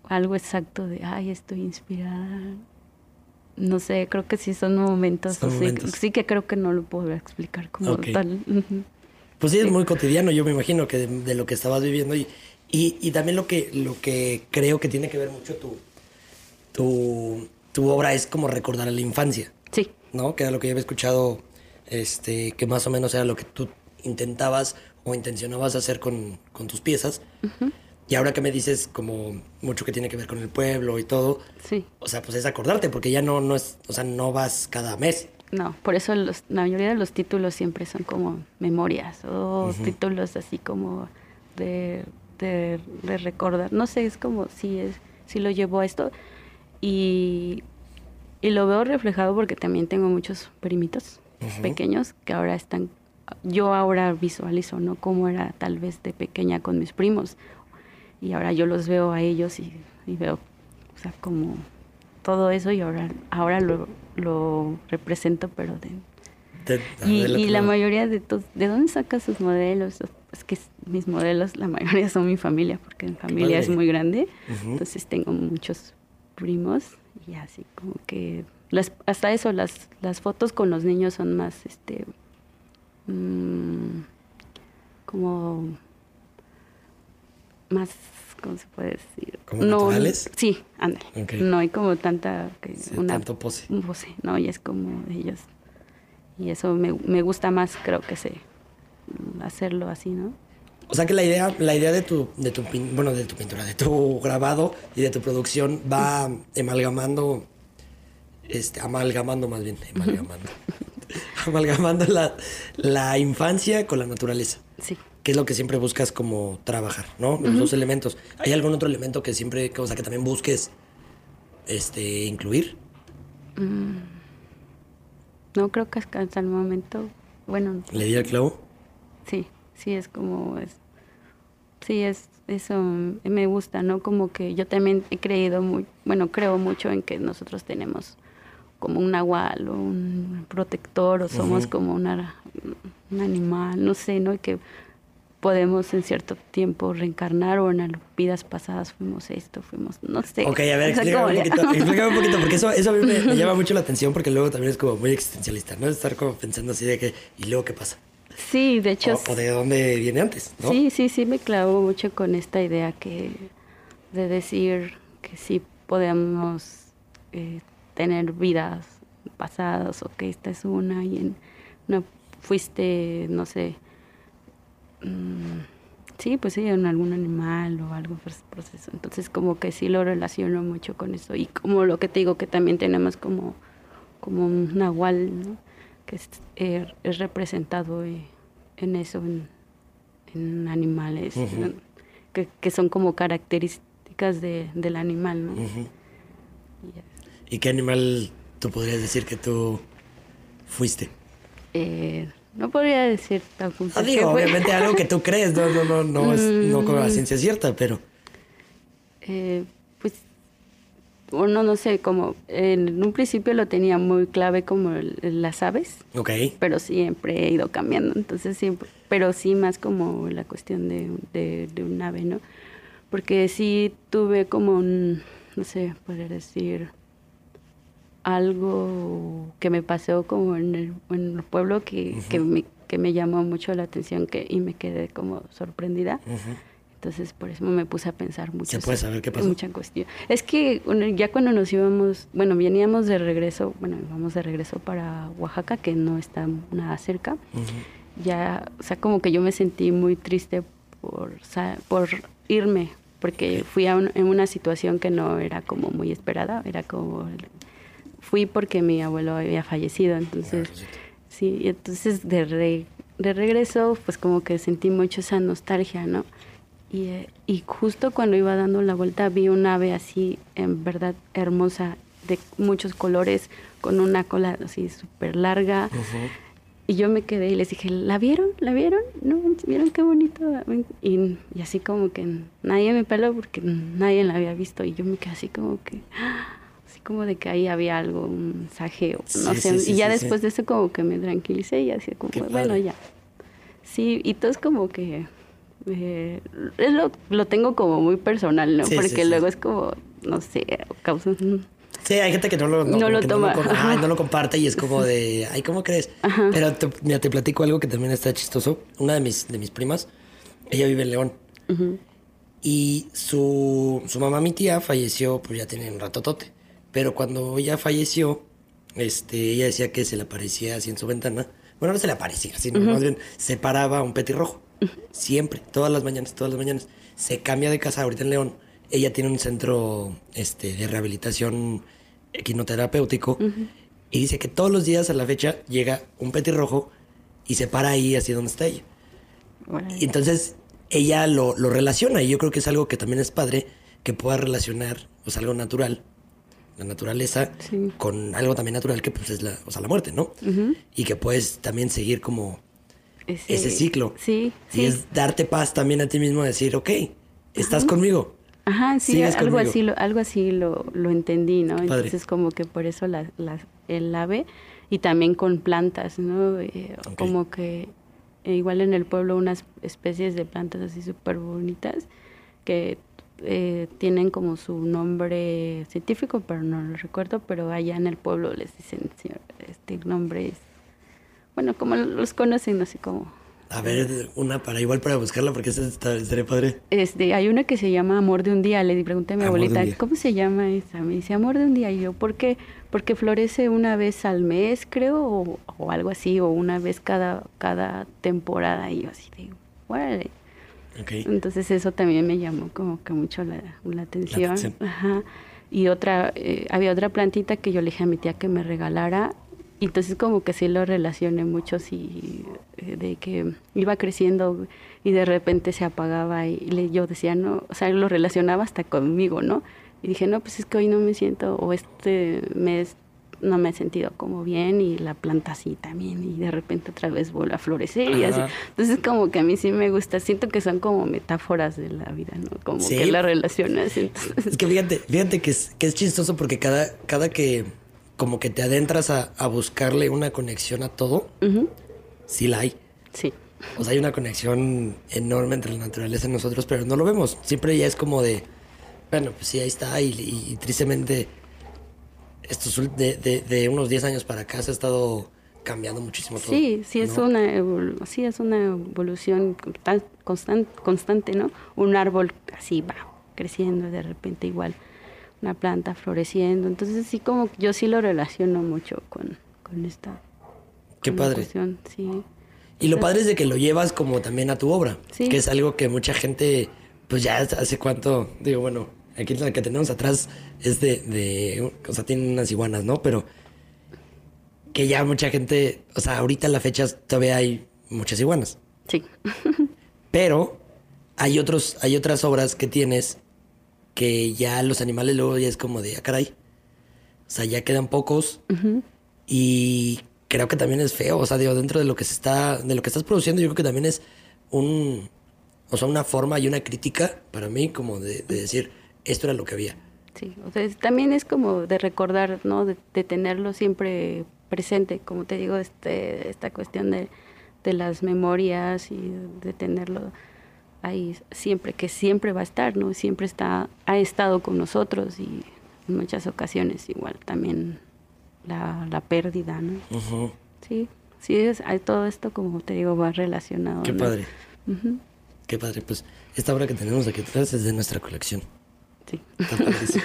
algo exacto de, ay, estoy inspirada, no sé, creo que sí son momentos, Son así, momentos. sí que creo que no lo puedo explicar como tal. Pues sí, es Sí. muy cotidiano, yo me imagino que de, de lo que estabas viviendo y, y, y también lo que, lo que creo que tiene que ver mucho tu, tu, tu obra es como recordar a la infancia, Sí, ¿no? Que era lo que yo había escuchado, este, que más o menos era lo que tú intentabas o intencionabas hacer con, con tus piezas. Y ahora que me dices como mucho que tiene que ver con el pueblo y todo, sí. o sea, pues es acordarte, porque ya no, no es, o sea, no vas cada mes. No, por eso los- la mayoría de los títulos siempre son como memorias o títulos así como de, de, de recordar. No sé, es como si es si lo llevo a esto y, y lo veo reflejado porque también tengo muchos primitos pequeños que ahora están yo ahora visualizo, ¿no? Cómo era tal vez de pequeña con mis primos y ahora yo los veo a ellos y, y veo, o sea, como todo eso y ahora, ahora lo, lo represento, pero de... De- Y, de la mayoría de tus... ¿De dónde sacas sus modelos? Es que mis modelos, la mayoría son mi familia, porque mi familia es muy grande. Entonces tengo muchos primos y así como que... Las, hasta eso, las, las fotos con los niños son más, este... mm, como... Más, ¿cómo se puede decir? ¿Como naturales? Sí, ándale. No hay como tanta... que Sí, una tanto pose. pose, ¿no? Y es como ellos. Y eso me, me gusta más, creo que se... hacerlo así, ¿no? O sea que la idea, la idea de tu, de tu bueno, de tu pintura, de tu grabado y de tu producción va amalgamando, este, amalgamando más bien, amalgamando. amalgamando la, la infancia con la naturaleza. Sí. Que es lo que siempre buscas como trabajar, ¿no? Los dos elementos. ¿Hay algún otro elemento que siempre, o sea, que también busques este, incluir? No creo que hasta el momento, bueno. ¿Le di al clavo? Sí, sí, es como, es, sí, es, eso me gusta, ¿no? Como que yo también he creído muy, bueno, creo mucho en que nosotros tenemos como un nahual o un protector o somos como una, un animal, no sé, ¿no? Y que podemos en cierto tiempo reencarnar o en vidas pasadas fuimos esto, fuimos, no sé. Ok, a ver, explícame un, poquito, explícame un poquito, porque eso, eso a mí me, me, llama mucho la atención porque luego también es como muy existencialista, ¿no? Estar como pensando así de que, ¿y luego qué pasa? Sí, de hecho. O, o de dónde viene antes, ¿no? Sí, sí, sí, me clavo mucho con esta idea que de decir que sí podemos eh, tener vidas pasadas o que esta es una y en, no fuiste, no sé, Mm, sí, pues sí, en algún animal o algo proceso. Entonces como que sí lo relaciono mucho con eso. Y como lo que te digo, que también tenemos como, como un nahual, que es, eh, es representado eh, en eso, en, en animales, que, que, son como características de, del animal. ¿no? ¿Y qué animal tú podrías decir que tú fuiste? Eh, no podría decir tan ah, digo, obviamente algo que tú crees, no, no, no, no es no con la mm. ciencia cierta, pero. Eh, pues, uno no sé, como en un principio lo tenía muy clave como las aves. Ok. Pero siempre he ido cambiando, entonces siempre, pero sí más como la cuestión de, de, de un ave, ¿no? Porque sí tuve como un, no sé, poder decir algo que me pasó como en el, en el pueblo que, que, me, que, me, llamó mucho la atención que, y me quedé como sorprendida. Entonces por eso me puse a pensar mucho. ¿Se puede saber qué pasó? Mucha cuestión. Es que ya cuando nos íbamos, bueno, veníamos de regreso, bueno, íbamos de regreso para Oaxaca, que no está nada cerca. Ya, o sea, como que yo me sentí muy triste por, por irme, porque fui a en una situación que no era como muy esperada, era como fui porque mi abuelo había fallecido, entonces, sí, entonces de, de regreso, pues como que sentí mucho esa nostalgia, ¿no? Y, eh, y, justo cuando iba dando la vuelta vi un ave así, en verdad hermosa, de muchos colores, con una cola así súper larga. Y yo me quedé y les dije, ¿la vieron? ¿La vieron? ¿No? ¿Vieron qué bonito? Y, y así como que nadie me peló porque nadie la había visto. Y yo me quedé así como que como de que ahí había algo, un mensaje, no sé. y ya después de eso como que me tranquilicé y así como, bueno, ya. Sí, y todo es como que... Eh, es lo, lo tengo como muy personal, ¿no? Porque luego es como, no sé, causa... Sí, hay gente que no lo, no, lo toma. No lo, comparte y es como de, ay, ¿cómo crees? Pero te, mira, te platico algo que también está chistoso. Una de mis, de mis primas, ella vive en León. Y su, su mamá, mi tía, falleció, pues ya tiene un ratotote. Pero cuando ella falleció, este, ella decía que se le aparecía así en su ventana. Bueno, no se le aparecía, sino más bien se paraba un petirrojo. Siempre, todas las mañanas, todas las mañanas. Se cambia de casa ahorita en León. Ella tiene un centro este, de rehabilitación equinoterapéutico. Y dice que todos los días a la fecha llega un petirrojo y se para ahí así donde está ella. Y entonces ella lo, lo relaciona y yo creo que es algo que también es padre que pueda relacionar, o sea, algo natural la naturaleza con algo también natural que pues es la, o sea, la muerte, ¿no? Y que puedes también seguir como ese, ciclo. Sí, Y es darte paz también a ti mismo, decir, ok, estás conmigo. Ajá, sí, algo así, lo, algo así lo, lo entendí, ¿no? Entonces como que por eso la, el ave y también con plantas, ¿no? Eh, como que eh, igual en el pueblo unas especies de plantas así súper bonitas que eh, tienen como su nombre científico, pero no lo recuerdo, pero allá en el pueblo les dicen, este nombre es, bueno, como los conocen así como A ver, una para igual para buscarla porque esa estaría padre. Este, hay una que se llama Amor de un día. Le pregunté a mi Amor abuelita. ¿cómo se llama esa? Me dice Amor de un día. Y yo, ¿por qué? Porque florece una vez al mes, creo, o, o algo así, o una vez cada, cada temporada. Y yo así digo, órale. Entonces eso también me llamó como que mucho la, la atención. atención. Ajá. Y otra, eh, había otra plantita que yo le dije a mi tía que me regalara. Y entonces como que sí lo relacioné mucho, sí, eh, de que iba creciendo y de repente se apagaba y le- yo decía, no, o sea, lo relacionaba hasta conmigo, ¿no? Y dije, no, pues es que hoy no me siento, o este mes no me he sentido como bien y la planta así también y de repente otra vez vuelve a florecer y así. Entonces como que a mí sí me gusta, siento que son como metáforas de la vida, ¿no? Como Sí. que la relacionas. Entonces, Es que fíjate, fíjate que es, que es chistoso porque cada, cada que como que te adentras a, a buscarle una conexión a todo, Ujú, sí la hay. sí, O sea, hay una conexión enorme entre la naturaleza y nosotros, pero no lo vemos. Siempre ya es como de, bueno, pues sí, ahí está. Y, y- y tristemente, estos de, de- de unos 10 años para acá se ha estado cambiando muchísimo todo. sí, sí es ¿no? una sí es una evolución tan constan- constante, ¿no? Un árbol así va creciendo de repente igual una planta floreciendo, entonces sí como yo sí lo relaciono mucho con, con esta Qué con padre. sí. Y lo padre es de que lo llevas como también a tu obra, Sí. que es algo que mucha gente, pues ya hace cuánto, digo, bueno, aquí la que tenemos atrás es de, de o sea, tiene unas iguanas, ¿no? Pero que ya mucha gente, o sea, ahorita a la fecha todavía hay muchas iguanas, Sí. pero hay otros, hay otras obras que tienes que ya los animales luego ya es como de, ah, caray, o sea, ya quedan pocos y creo que también es feo, o sea, digo, dentro de lo que se está, de lo que estás produciendo, yo creo que también es un, o sea, una forma y una crítica para mí como de, de decir, esto era lo que había. Sí, o sea, es- también es como de recordar, ¿no? De, de tenerlo siempre presente, como te digo, este, esta cuestión de, de las memorias y de tenerlo ahí siempre, que siempre va a estar, ¿no? Siempre está, ha estado con nosotros y en muchas ocasiones igual también la, la pérdida, ¿no? Sí, sí, es, hay todo esto, como te digo, va relacionado. Qué ¿no? padre, qué padre. Pues esta obra que tenemos aquí atrás es de nuestra colección. Sí.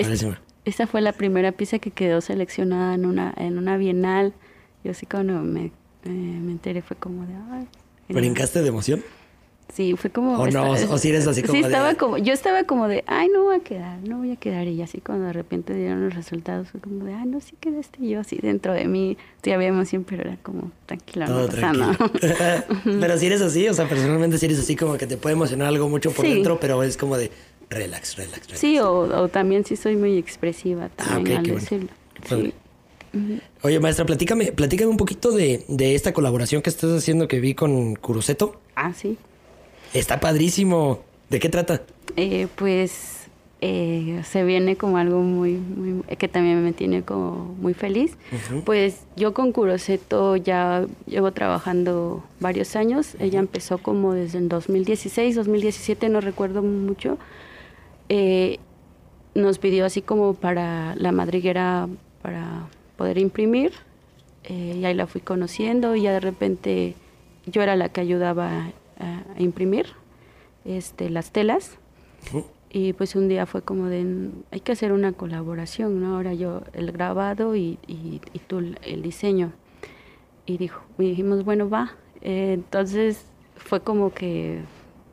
Está. Esta fue la primera pieza que quedó seleccionada en una, en una bienal. Yo así cuando me, eh, me enteré fue como de... Ay, ¿Brincaste de emoción? Sí, fue como... O no, esta- o si eres así como Sí, de- estaba como... Yo estaba como de, ay, no voy a quedar, no voy a quedar. Y así cuando de repente dieron los resultados fue como de, ay, no, sí quedaste. Y yo así dentro de mí, sí había emoción, pero era como, tranquila, Todo no pasa nada. tranquilo. pero si eres así, o sea, personalmente si eres así como que te puede emocionar algo mucho por Sí. dentro, pero es como de relax, relax, relax. Sí, o, o también sí soy muy expresiva también Ah, ok, al qué decirlo. Sí. Oye, maestra, platícame, platícame un poquito de, de esta colaboración que estás haciendo que vi con Curuceto. Ah, sí. Está padrísimo. ¿De qué trata? Eh, pues eh, se viene como algo muy, muy, que también me tiene como muy feliz. Pues yo con Curoseto ya llevo trabajando varios años. Ella empezó como desde el 2016, 2017, no recuerdo mucho. Eh, nos pidió así como para la madriguera para poder imprimir. Eh, y ahí la fui conociendo y ya de repente yo era la que ayudaba a, a imprimir este, las telas. Ujú. Y pues un día fue como de, "Mm, hay que hacer una colaboración, ¿no? Ahora yo el grabado y, y, y tú el- el diseño. Y dijo, y dijimos, bueno, va. Eh, entonces fue como que,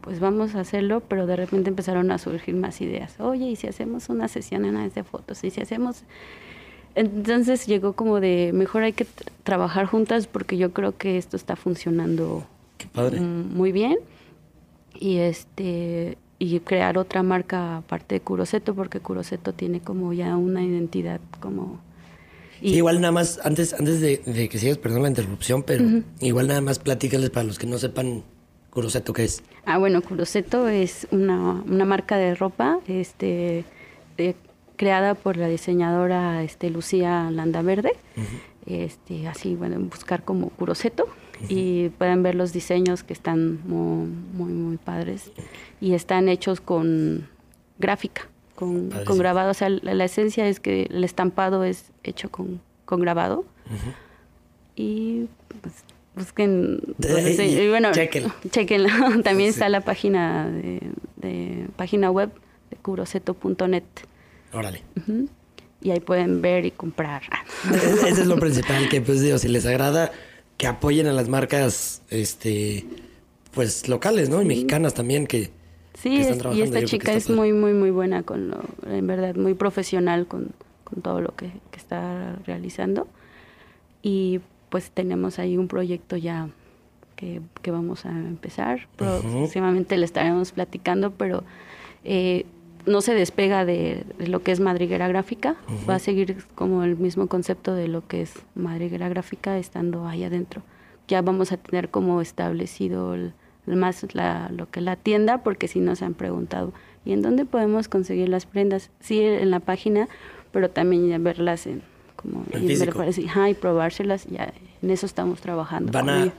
pues vamos a hacerlo, pero de repente empezaron a surgir más ideas. Oye, ¿y si hacemos una sesión en de fotos? ¿Y si hacemos...? Entonces llegó como de, mejor hay que tra- trabajar juntas porque yo creo que esto está funcionando Qué padre. muy bien y este y crear otra marca aparte de Curoseto porque Curoseto tiene como ya una identidad como Sí, igual nada más, antes, antes de, de que sigas, perdón la interrupción, pero igual nada más platícales para los que no sepan Curuceto qué es. ah bueno Curoseto es una, una marca de ropa este creada por la diseñadora este Lucía Landaverde. Este así bueno buscar como Curoseto. Y pueden ver los diseños que están muy muy muy padres. Y están hechos con gráfica con, con grabado. O sea la, la esencia es que el estampado es hecho con, con grabado. Y pues busquen. Pues, sí, y bueno, chéquenla. chéquenla. También Sí. está la página de, de- página web de curoceto.net. Órale. Y ahí pueden ver y comprar. Ese es lo principal, que pues digo, si les agrada, que apoyen a las marcas, este, pues locales, ¿no? Y mexicanas también, que, Sí, que están es- y trabajando. esta chica es muy, muy, muy buena con lo, en verdad, muy profesional con, con todo lo que, que está realizando. Y pues tenemos ahí un proyecto ya que, que vamos a empezar. Próximamente le estaremos platicando, pero eh, no se despega de, de lo que es madriguera gráfica. Va a seguir como el mismo concepto de lo que es madriguera gráfica estando ahí adentro. Ya vamos a tener como establecido el- más la, lo que la tienda, porque si nos han preguntado, ¿y en dónde podemos conseguir las prendas? Sí, en la página, pero también verlas en como y, ver- físico. parece- ajá, y probárselas, ya en eso estamos trabajando. Van a,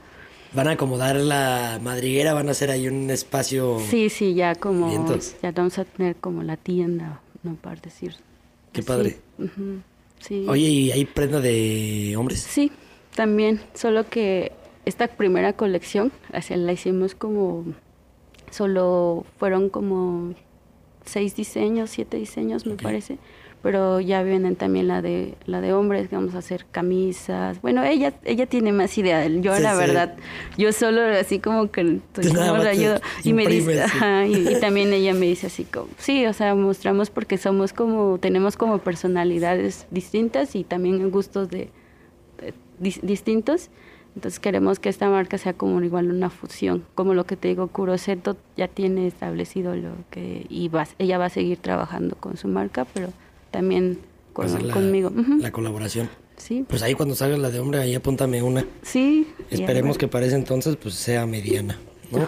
van a acomodar la madriguera, van a hacer ahí un espacio. Sí, sí, ya como Vientos. ya vamos a tener como la tienda, no para decir. Qué padre. sí. Oye, ¿y hay prenda de hombres? Sí, también, solo que esta primera colección, o sea, la hicimos como, solo fueron como seis diseños, siete diseños me parece, pero ya vienen también la de la de hombres, que vamos a hacer camisas. Bueno, ella ella tiene más idea, yo Sí, la sí. verdad, yo solo así como que como más la ayudo y me dice, ajá, y, y también ella me dice así como, sí, o sea, mostramos porque somos como, tenemos como personalidades distintas y también gustos de, de- dis- distintos. Entonces queremos que esta marca sea como igual una fusión, como lo que te digo, Curoceto ya tiene establecido lo que y va, ella va a seguir trabajando con su marca, pero también con- la- conmigo. La colaboración. Sí, Pues ahí cuando salga la de hombre, ahí apúntame una. sí. Esperemos que para ese entonces pues sea mediana, ¿no?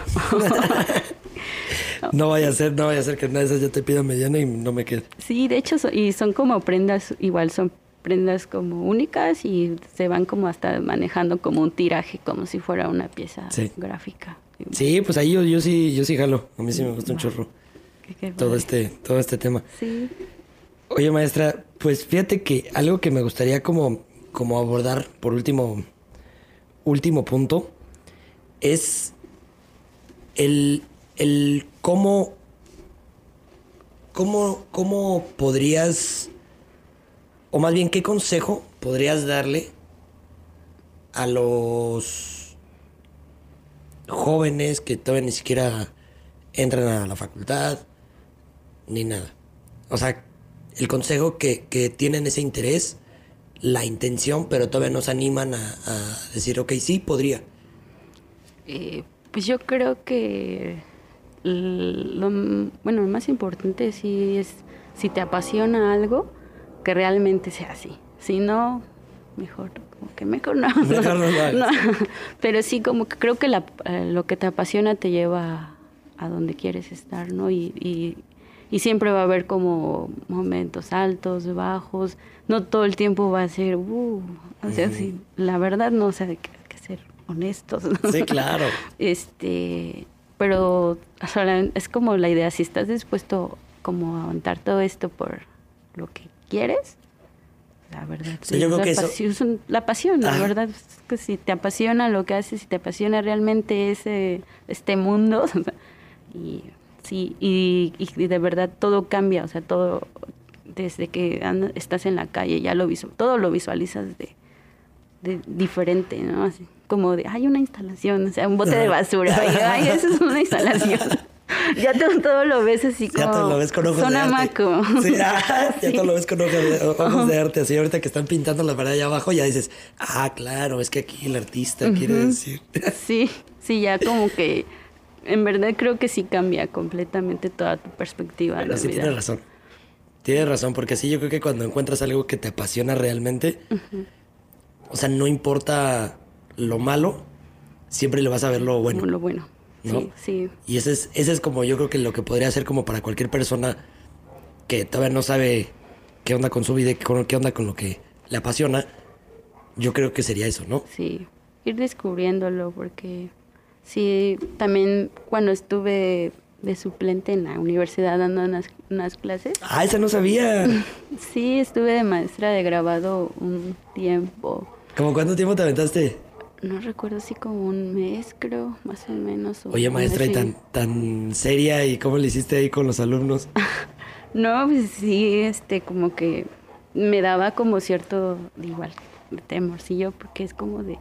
no vaya a ser, no vaya a ser que una de esas yo te pida mediana y no me quede. Sí, de hecho, so- y son como prendas, igual son prendas como únicas y se van como hasta manejando como un tiraje, como si fuera una pieza Sí. gráfica. Sí, pues ahí yo, yo sí, yo sí jalo. A mí sí me gusta un chorro Qué- qué todo este, todo este tema. Sí, Oye, maestra, pues fíjate que algo que me gustaría como, como abordar por último, último punto, es el, el cómo, cómo, cómo podrías, o más bien, qué consejo podrías darle a los jóvenes que todavía ni siquiera entran a la facultad, ni nada. O sea, el consejo que, que tienen ese interés, la intención, pero todavía no se animan a, a decir, ok, sí, podría. Eh, pues yo creo que lo, bueno, lo más importante sí es si te apasiona algo, que realmente sea así. Si no, mejor, como que mejor no. Mejor no hagas. Pero sí, como que creo que la- eh, lo que te apasiona te lleva a donde quieres estar, ¿no? Y, y, y siempre va a haber como momentos altos, bajos. No todo el tiempo va a ser, uh, o sea, sí, la verdad no, o sea, hay que, hay que ser honestos. ¿no? Sí, claro. Este, pero o sea, es como la idea, si estás dispuesto como a aguantar todo esto por lo que quieres, la verdad. Sí, yo creo la que eso- pasión, la pasión, la verdad, es que si te apasiona lo que haces, si te apasiona realmente ese, este mundo, y sí, y, y de verdad todo cambia, o sea, todo, desde que andas- estás en la calle, ya lo visu todo lo visualizas de, de diferente, ¿no? Así, como de, hay una instalación, o sea, un bote de basura, y, ay, eso es una instalación. ya todo, todo lo ves así como... Ya todo lo ves con ojos de arte. Sí, ah, ya todo lo ves con ojos de, ojos de arte. Así ahorita que están pintando la pared allá abajo, ya dices, ah, claro, es que aquí el artista quiere decir. Sí, sí, ya como que en verdad creo que sí cambia completamente toda tu perspectiva la sí, vida. tienes razón. Tienes razón, porque sí, yo creo que cuando encuentras algo que te apasiona realmente, o sea, no importa lo malo, siempre le vas a ver lo bueno. Como lo bueno. ¿no? Sí, sí. Y ese es, ese es como yo creo que lo que podría ser como para cualquier persona que todavía no sabe qué onda con su vida, qué onda con lo que le apasiona. Yo creo que sería eso, ¿no? Sí, ir descubriéndolo porque sí, también cuando estuve de suplente en la universidad dando unas, unas clases, Ah, esa no sabía. sí, estuve de maestra de grabado un tiempo. ¿Cómo cuánto tiempo te aventaste? no recuerdo si como un mes, creo, más o menos. Oye, maestra, y tan, tan seria, ¿y cómo le hiciste ahí con los alumnos? no, pues sí, este, como que me daba como cierto, igual, temorcillo, porque es como de,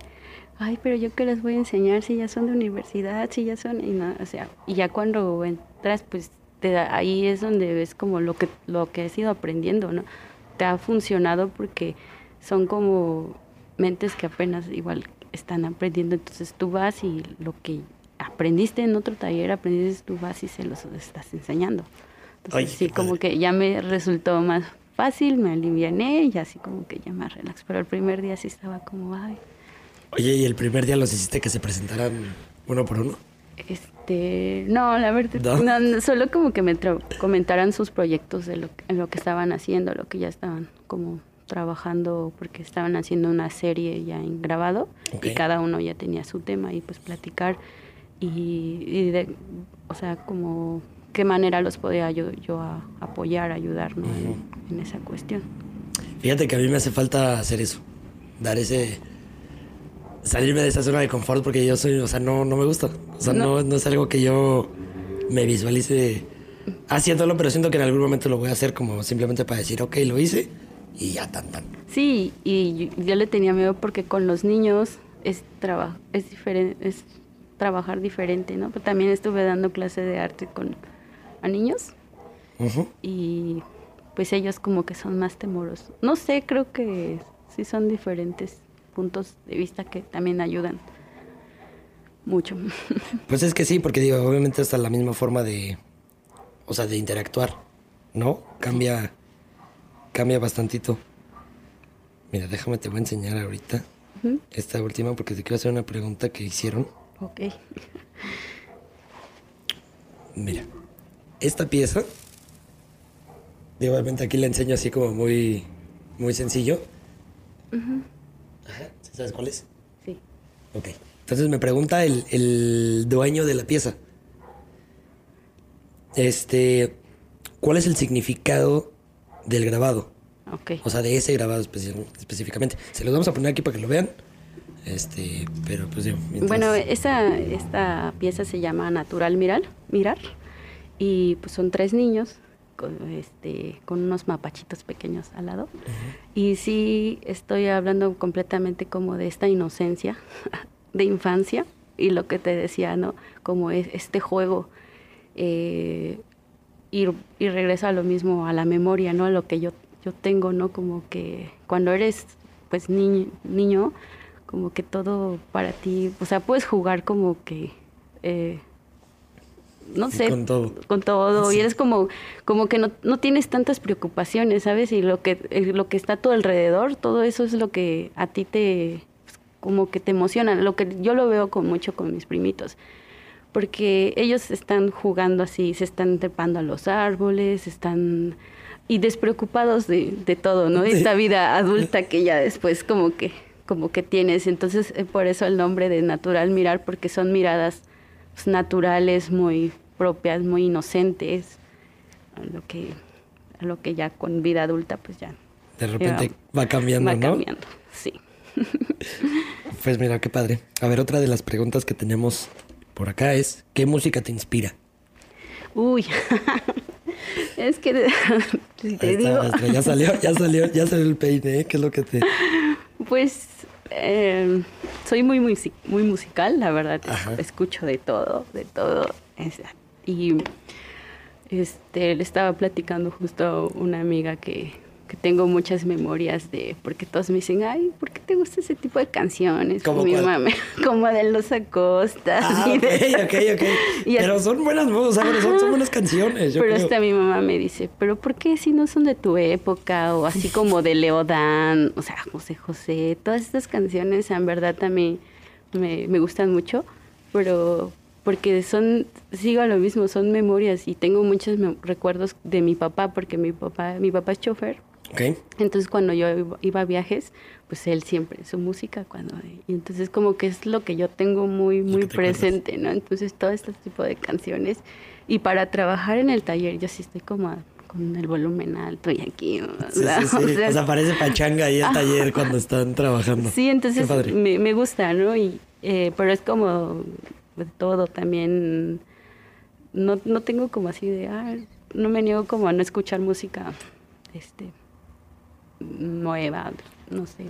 ay, pero yo qué les voy a enseñar si ya son de universidad, si ya son, y no, o sea, y ya cuando entras, pues te ahí es donde ves como lo que, lo que has ido aprendiendo, ¿no? Te ha funcionado porque son como mentes que apenas igual están aprendiendo, entonces tú vas y lo que aprendiste en otro taller, aprendiste tú vas y se los estás enseñando. Entonces sí, como que ya me resultó más fácil, me aliviané y así como que ya me relax, pero el primer día sí estaba como, ay. Oye, ¿y el primer día los hiciste que se presentaran uno por uno? Este, no, la verdad, ¿No? solo como que me comentaran sus proyectos de lo, en lo que estaban haciendo, lo que ya estaban como trabajando porque estaban haciendo una serie ya en grabado y cada uno ya tenía su tema y pues platicar y, de, o sea, como qué manera los podía yo, yo apoyar, ayudar en, esa cuestión. Fíjate que a mí me hace falta hacer eso, dar ese, salirme de esa zona de confort porque yo soy, o sea, no, no me gusta, o sea, no, no es algo que yo me visualice haciéndolo, pero siento que en algún momento lo voy a hacer como simplemente para decir, ok, lo hice y ya tan tan. Sí, y yo, le tenía miedo porque con los niños es trabajo, es diferente, es trabajar diferente, ¿no? Pero también estuve dando clase de arte con a niños y pues ellos como que son más temorosos. No sé, creo que sí son diferentes puntos de vista que también ayudan mucho. Pues es que sí, porque digo, obviamente hasta la misma forma de, o sea, de interactuar, ¿no? Cambia cambia bastantito. Mira, déjame, te voy a enseñar ahorita esta última porque te quiero hacer una pregunta que hicieron. Ok. Mira, esta pieza, digo, obviamente aquí la enseño así como muy, muy sencillo. ¿Sabes cuál es? Sí. Ok. Entonces me pregunta el, el dueño de la pieza. Este, ¿cuál es el significado del grabado. Okay. O sea, de ese grabado específicamente. Se los vamos a poner aquí para que lo vean. Este, pero pues Bueno, esa, esta pieza se llama Natural Mirar, Mirar. Y pues son tres niños con, este, con unos mapachitos pequeños al lado. Y sí estoy hablando completamente como de esta inocencia de infancia y lo que te decía, ¿no? Como es este juego. Eh, y, y regresa a lo mismo, a la memoria, ¿no? A lo que yo, yo tengo, ¿no? Como que cuando eres, pues, niño, niño, como que todo para ti, o sea, puedes jugar como que... Eh, no sé, con todo, con todo y eres como, como que no, no, tienes tantas preocupaciones, ¿sabes? Y lo que, eh, lo que está a tu alrededor, todo eso es lo que a ti te, pues, como que te emociona, lo que yo lo veo con mucho con mis primitos porque ellos están jugando así, se están trepando a los árboles, están y despreocupados de, de todo, ¿no? Esta vida adulta que ya después como que como que tienes, entonces eh, por eso el nombre de natural mirar porque son miradas pues, naturales, muy propias, muy inocentes, a lo que a lo que ya con vida adulta pues ya de repente va cambiando, va cambiando, sí. Pues mira qué padre. A ver, otra de las preguntas que tenemos por acá es, ¿qué música te inspira? Uy, es que te digo... ya salió, ya salió, ya salió el peine, ¿eh? ¿qué es lo que te...? Pues em, soy muy, muy, muy musical, la verdad, escucho de todo, de todo. Y este, le estaba platicando justo a una amiga que que tengo muchas memorias de, porque todos me dicen, ay, ¿por qué te gusta ese tipo de canciones? como mi mamá, como de Los Acosta. Ah, ok, ok, ok. pero son buenas, o son, son, buenas canciones. pero hasta mi mamá me dice, pero ¿por qué si no son de tu época? O así como de Leodán, o sea, José José, todas estas canciones en verdad también me, me gustan mucho, pero porque son, sigo a lo mismo, son memorias y tengo muchos recuerdos de mi papá, porque mi papá, mi papá es chofer entonces cuando yo iba a viajes, pues él siempre, su música, cuando... Y entonces como que es lo que yo tengo muy, muy presente, ¿no? Entonces todo este tipo de canciones. Y para trabajar en el taller yo sí estoy como con el volumen alto y aquí. Sí, sea, sí, sí. o sea, O sea, parece pachanga ahí el taller cuando están trabajando. Sí, entonces me, me gusta, ¿no? Y, eh, pero es como todo también. No, no tengo como así de, ah, no me niego como a no escuchar música este, nueva, no sé.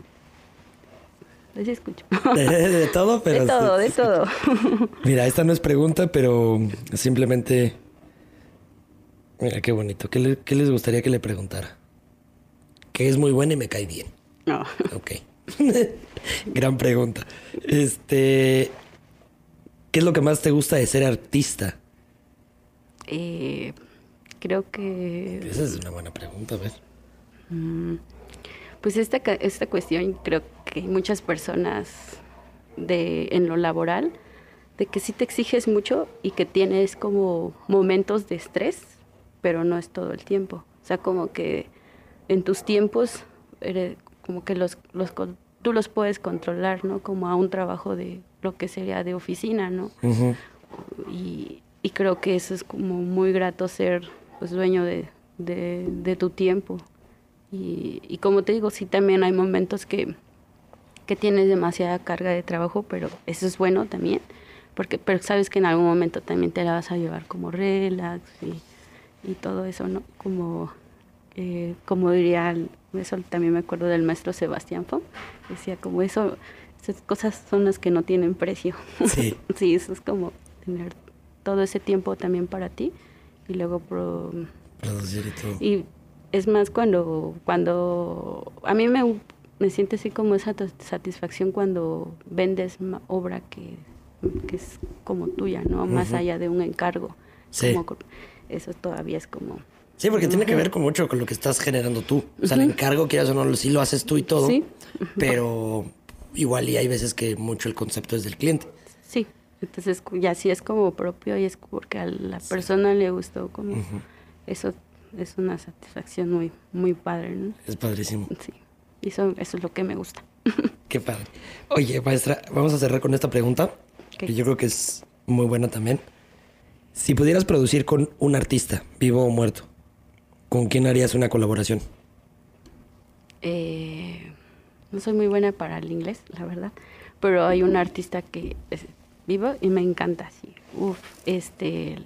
Sí escucho. De, de todo, pero... de todo, de todo. Mira, esta no es pregunta, pero simplemente... Mira, qué bonito. ¿Qué, le- qué les gustaría que le preguntara? Que es muy buena y me cae bien. No. Ok. Gran pregunta. Este... ¿Qué es lo que más te gusta de ser artista? Eh, creo que Esa es una buena pregunta, a ver. Mm, Pues esta, esta cuestión creo que muchas personas de, en lo laboral, de que sí te exiges mucho y que tienes como momentos de estrés, pero no es todo el tiempo. O sea, como que en tus tiempos, eres- como que los, los, tú los puedes controlar, ¿no? Como a un trabajo de lo que sería de oficina, ¿no? Y, y creo que eso es como muy grato ser pues dueño de, de- de tu tiempo. Y, y como te digo, sí también hay momentos que, que tienes demasiada carga de trabajo, pero eso es bueno también, porque pero sabes que en algún momento también te la vas a llevar como relax y, y todo eso, ¿no? Como, eh, como diría, eso también me acuerdo del maestro Sebastián Fong, decía como eso, esas cosas son las que no tienen precio. Sí. sí, eso es como tener todo ese tiempo también para ti y luego pro- y todo. y es más cuando cuando a mí me, me siente así como esa satisfacción cuando vendes obra que, que es como tuya, ¿no? Más allá de un encargo. Sí. Como eso todavía es como Sí, porque tiene que ver con mucho con lo que estás generando tú. O sea, el encargo, quieras o no, sí lo haces tú y todo. Sí. Pero igual y hay veces que mucho el concepto es del cliente. sí. Entonces ya sí es como propio y es porque a la persona le gustó como eso es una satisfacción muy muy padre, ¿no? Es padrísimo. Sí. Y eso, eso es lo que me gusta. Qué padre. Oye, maestra, vamos a cerrar con esta pregunta, que yo creo que es muy buena también. Si pudieras producir con un artista, vivo o muerto, ¿con quién harías una colaboración? Eh, no soy muy buena para el inglés, la verdad, pero hay un artista que es vivo y me encanta así. Uf, este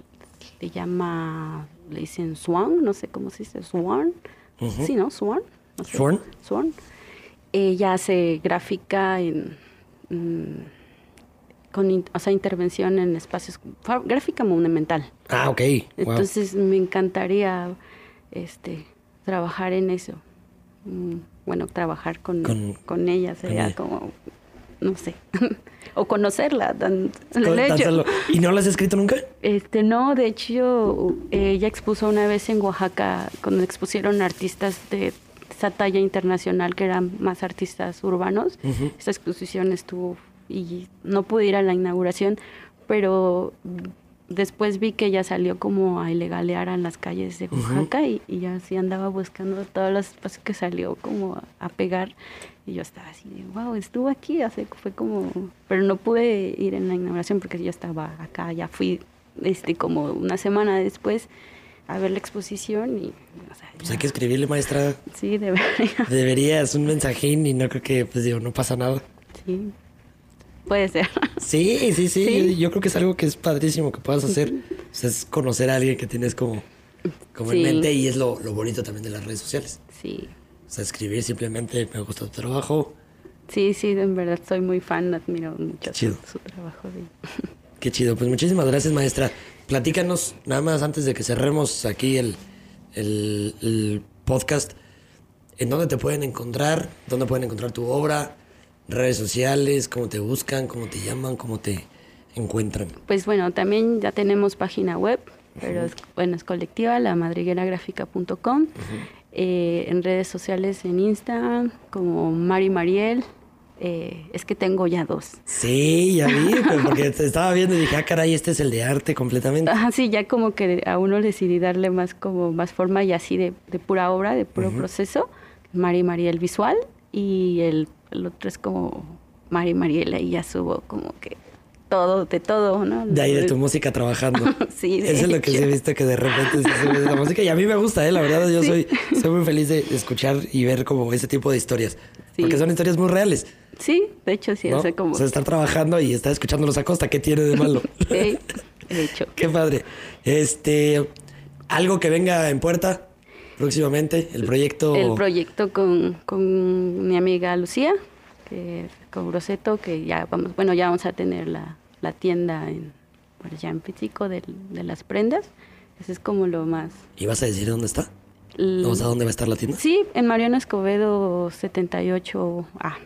le llama, le dicen Swan, no sé cómo se dice, Swan. Sí, ¿no? Swan. no sé. Swan. Swan. Ella hace gráfica en, mm, con o sea, intervención en espacios, gráfica monumental. Ah, ok. Wow. Entonces me encantaría este trabajar en eso. Mm, Bueno, trabajar con, Con- con, ella sería ella. como, no sé, o conocerla. tan- tan hecho, ¿Y no lo has escrito nunca? este, no, de hecho, ella expuso una vez en Oaxaca, cuando expusieron artistas de esa talla internacional, que eran más artistas urbanos. Esa exposición estuvo, y no pude ir a la inauguración, pero después vi que ella salió como a ilegalear a las calles de Oaxaca y, y ya así andaba buscando todos los espacios que salió como a, a pegar. Y yo estaba así de, wow, estuvo aquí, hace, fue como, pero no pude ir en la inauguración porque yo estaba acá, ya fui este como una semana después a ver la exposición y, o sea, Pues hay que escribirle, maestra. sí, debería, Deberías un mensajín y no creo que, pues digo, no pasa nada. sí, puede ser. Sí, sí, sí. Sí. Yo, yo creo que es algo que es padrísimo que puedas hacer. O sea, es conocer a alguien que tienes como, como Sí. en mente y es lo, lo bonito también de las redes sociales. Sí, O sea, escribir simplemente me gusta tu trabajo. sí, sí, en verdad soy muy fan, admiro mucho su, su trabajo. sí. Qué chido. Pues muchísimas gracias, maestra. Platícanos, nada más antes de que cerremos aquí el, el- el podcast, ¿en dónde te pueden encontrar? ¿Dónde pueden encontrar tu obra? Redes sociales, cómo te buscan, cómo te llaman, cómo te encuentran. Pues bueno, también ya tenemos página web, pero es, bueno, es colectiva, lamadrigueragráfica.com. Eh, en redes sociales, en Instagram, como Mari Mariel. Eh, es que tengo ya dos. Sí, ya vi, pues, porque te estaba viendo y dije, ah, caray, este es el de arte completamente. Ajá, sí, ya como que a uno decidí darle más como más forma y así de, de pura obra, de puro proceso. Mari Mariel visual y el, el otro es como Mari Mariela y ya subo como que todo, de todo, ¿no? De ahí de tu música trabajando. sí, de Eso es lo que sí he visto que de repente se sube de la música. Y a mí me gusta, ¿eh? La verdad, yo soy, soy muy feliz de escuchar y ver como ese tipo de historias. Porque son historias muy reales. Sí, de hecho, sí, ¿no? o como... O sea, estar trabajando y estar escuchándolos a costa, ¿qué tiene de malo? sí, de hecho. Qué padre. Este, algo que venga en puerta próximamente, el proyecto... El proyecto con, con mi amiga Lucía, que, con Roseto, que ya vamos, bueno, ya vamos a tener la, la tienda en, pues ya en físico de, de, las prendas. Eso es como lo más... ¿Y vas a decir dónde está? ¿O sea, dónde va a estar la tienda? Sí, en Mariano Escobedo 78A. Ah,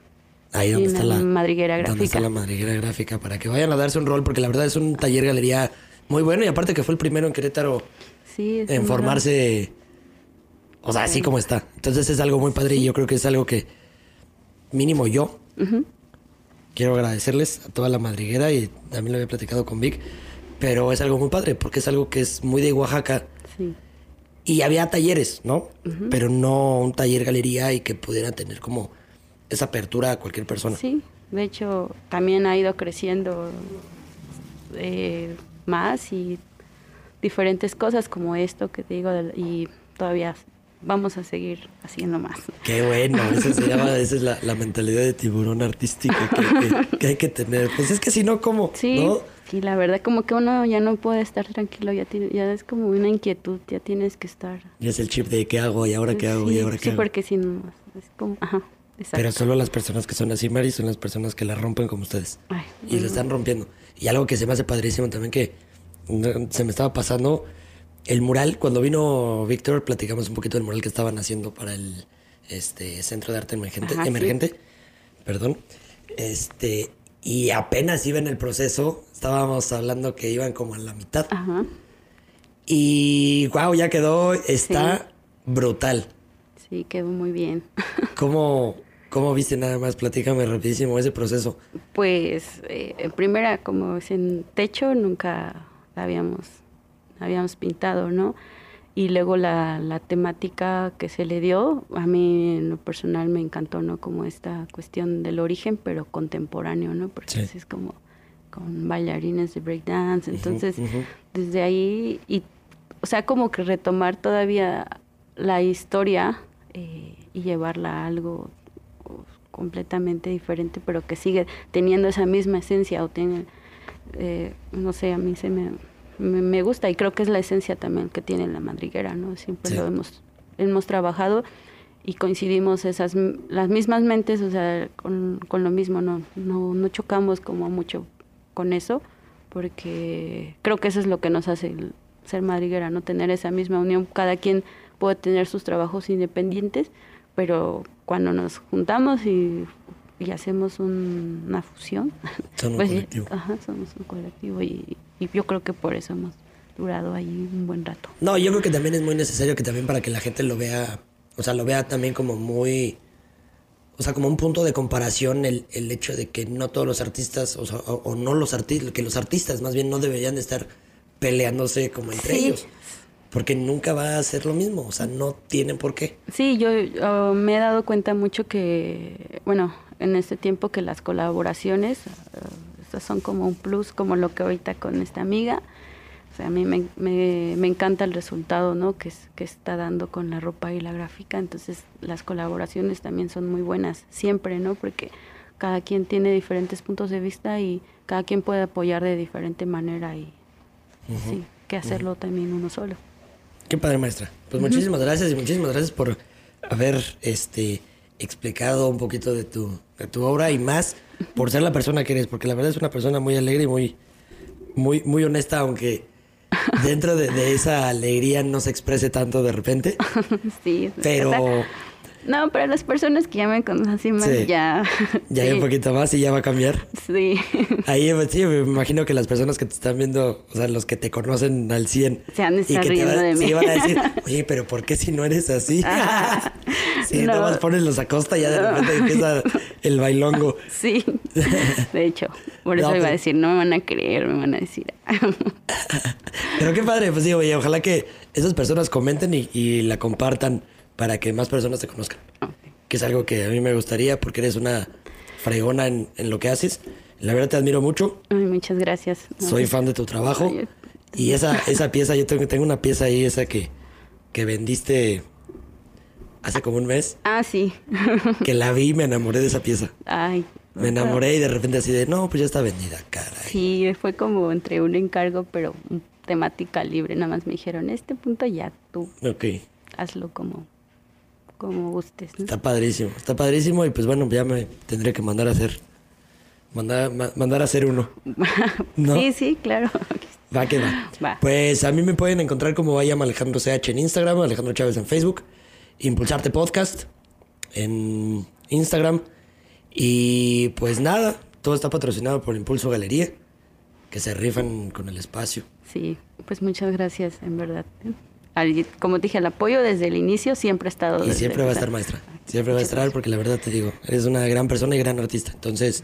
Ahí donde está la, madriguera gráfica. Donde está la madriguera gráfica, para que vayan a darse un rol, porque la verdad es un taller galería muy bueno y aparte que fue el primero en Querétaro sí, en formarse, o sea, así como está. Entonces es algo muy padre y yo creo que es algo que mínimo yo uh -huh. Quiero agradecerles a toda la madriguera y también lo había platicado con Vic, pero es algo muy padre porque es algo que es muy de Oaxaca. Sí. Y había talleres, ¿no? Uh -huh. Pero no un taller galería y que pudiera tener como esa apertura a cualquier persona. Sí, de hecho también ha ido creciendo eh, más y diferentes cosas como esto que te digo y todavía vamos a seguir haciendo más. Qué bueno, eso se llama, esa es la, la, mentalidad de tiburón artístico que, que, que, hay que tener. Pues es que si no, ¿cómo? Sí, ¿no? sí, la verdad como que uno ya no puede estar tranquilo, ya, tiene, ya es como una inquietud, ya tienes que estar. Y es el chip de qué hago y ahora qué hago sí, y ahora qué sí, hago. porque si no, es como, ajá. Exacto. Pero solo las personas que son así, Mari, son las personas que la rompen como ustedes. Ay, y lo están rompiendo. Y algo que se me hace padrísimo también que se me estaba pasando, el mural, cuando vino Víctor, platicamos un poquito del mural que estaban haciendo para el este, Centro de Arte Emergente, Ajá, emergente sí. perdón. Este, y apenas iba en el proceso, estábamos hablando que iban como a la mitad. Ajá. Y wow, ya quedó, está sí. brutal. Sí, quedó muy bien. ¿Cómo, ¿Cómo viste nada más? Platícame rapidísimo ese proceso. Pues, eh, en primera, como es en techo, nunca la habíamos, habíamos pintado, ¿no? Y luego la, la, temática que se le dio, a mí en lo personal me encantó, ¿no? Como esta cuestión del origen, pero contemporáneo, ¿no? Porque Sí. es como con bailarines de breakdance. Entonces, desde ahí, y, o sea, como que retomar todavía la historia eh, y llevarla a algo completamente diferente, pero que sigue teniendo esa misma esencia o tiene, eh, no sé, a mí se me, me, gusta y creo que es la esencia también que tiene la madriguera, ¿no? Siempre Sí. lo hemos, hemos trabajado y coincidimos esas las mismas mentes, o sea, con, con lo mismo, no, no, no chocamos como mucho con eso, porque creo que eso es lo que nos hace ser madriguera, no tener esa misma unión, cada quien puede tener sus trabajos independientes, pero cuando nos juntamos y, y hacemos un- una fusión, Son un pues, colectivo. ajá, somos un colectivo y, y yo creo que por eso hemos durado ahí un buen rato. No, yo creo que también es muy necesario que también para que la gente lo vea, o sea, lo vea también como muy, o sea, como un punto de comparación el, el hecho de que no todos los artistas, o, sea, o, o no los artistas, que los artistas más bien no deberían de estar peleándose como entre Sí. ellos, porque nunca va a ser lo mismo, o sea, no tienen por qué. Sí, yo uh, me he dado cuenta mucho que, bueno, en este tiempo que las colaboraciones, uh, estas son como un plus, como lo que ahorita con esta amiga. O sea, a mí me, me, me encanta el resultado, ¿no? Que, es- que está dando con la ropa y la gráfica. Entonces, las colaboraciones también son muy buenas, siempre, ¿no? Porque cada quien tiene diferentes puntos de vista y cada quien puede apoyar de diferente manera y sí, que hacerlo también uno solo. Qué padre, maestra. Pues muchísimas gracias y muchísimas gracias por haber este explicado un poquito de tu, de tu obra y más por ser la persona que eres, porque la verdad es una persona muy alegre y muy, muy, muy honesta, aunque dentro de, de esa alegría no se exprese tanto de repente. sí, Pero- o sea, no, para las personas que ya me conocen así más, Sí. ya. Ya hay un poquito más y ya va a cambiar. Sí, Ahí sí, me imagino que las personas que te están viendo, o sea, los que te conocen al 100 Se han de y estar que te riendo van, de mí. sí, van a decir, oye, pero ¿por qué si no eres así? Ajá. Sí, No. nada más pones los acosta y ya de repente empieza el bailongo. sí. De hecho, por eso No, iba a pues- decir, no me van a creer, me van a decir. Pero qué padre, pues digo, oye, ojalá que esas personas comenten y, y la compartan para que más personas te conozcan. Que es algo que a mí me gustaría porque eres una fregona en, en lo que haces. La verdad te admiro mucho. Ay, muchas gracias. Soy pues, fan de tu trabajo. Ay, Y esa, esa pieza, yo tengo, tengo una pieza ahí, esa que, que vendiste hace como un mes, Ah, sí. que la vi y me enamoré de esa pieza. Ay. Me enamoré y de repente así de, no, pues ya está vendida, caray. Sí, fue como entre un encargo, pero temática libre. Nada más me dijeron, este punto ya tú Ok, hazlo como, como gustes. ¿no? está padrísimo, está padrísimo y pues bueno, ya me tendré que mandar a hacer, mandar, ma- mandar a hacer uno. ¿No? Sí, sí, claro. Va que va. Va. Pues a mí me pueden encontrar como Vayam Alejandro CH en Instagram, Alejandro Chávez en Facebook, Impulsarte Podcast en Instagram. Y pues nada, todo está patrocinado por Impulso Galería, que se rifan con el espacio. Sí, pues muchas gracias, en verdad. Al- Como dije, el apoyo desde el inicio siempre ha estado. Y desde- siempre va a estar maestra. Siempre va a estar porque la verdad te digo, eres una gran persona y gran artista. Entonces,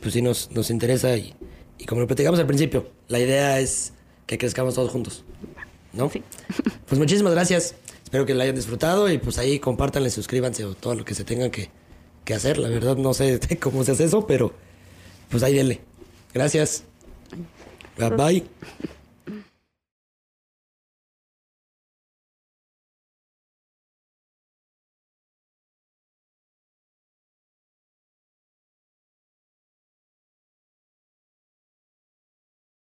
pues sí nos, nos interesa y, y como lo platicamos al principio, la idea es que crezcamos todos juntos. ¿No? Sí. Pues muchísimas gracias. Espero que la hayan disfrutado y pues ahí compártanle, suscríbanse o todo lo que se tengan que, que hacer. La verdad no sé cómo se hace eso, pero pues ahí denle. Gracias. Bye bye.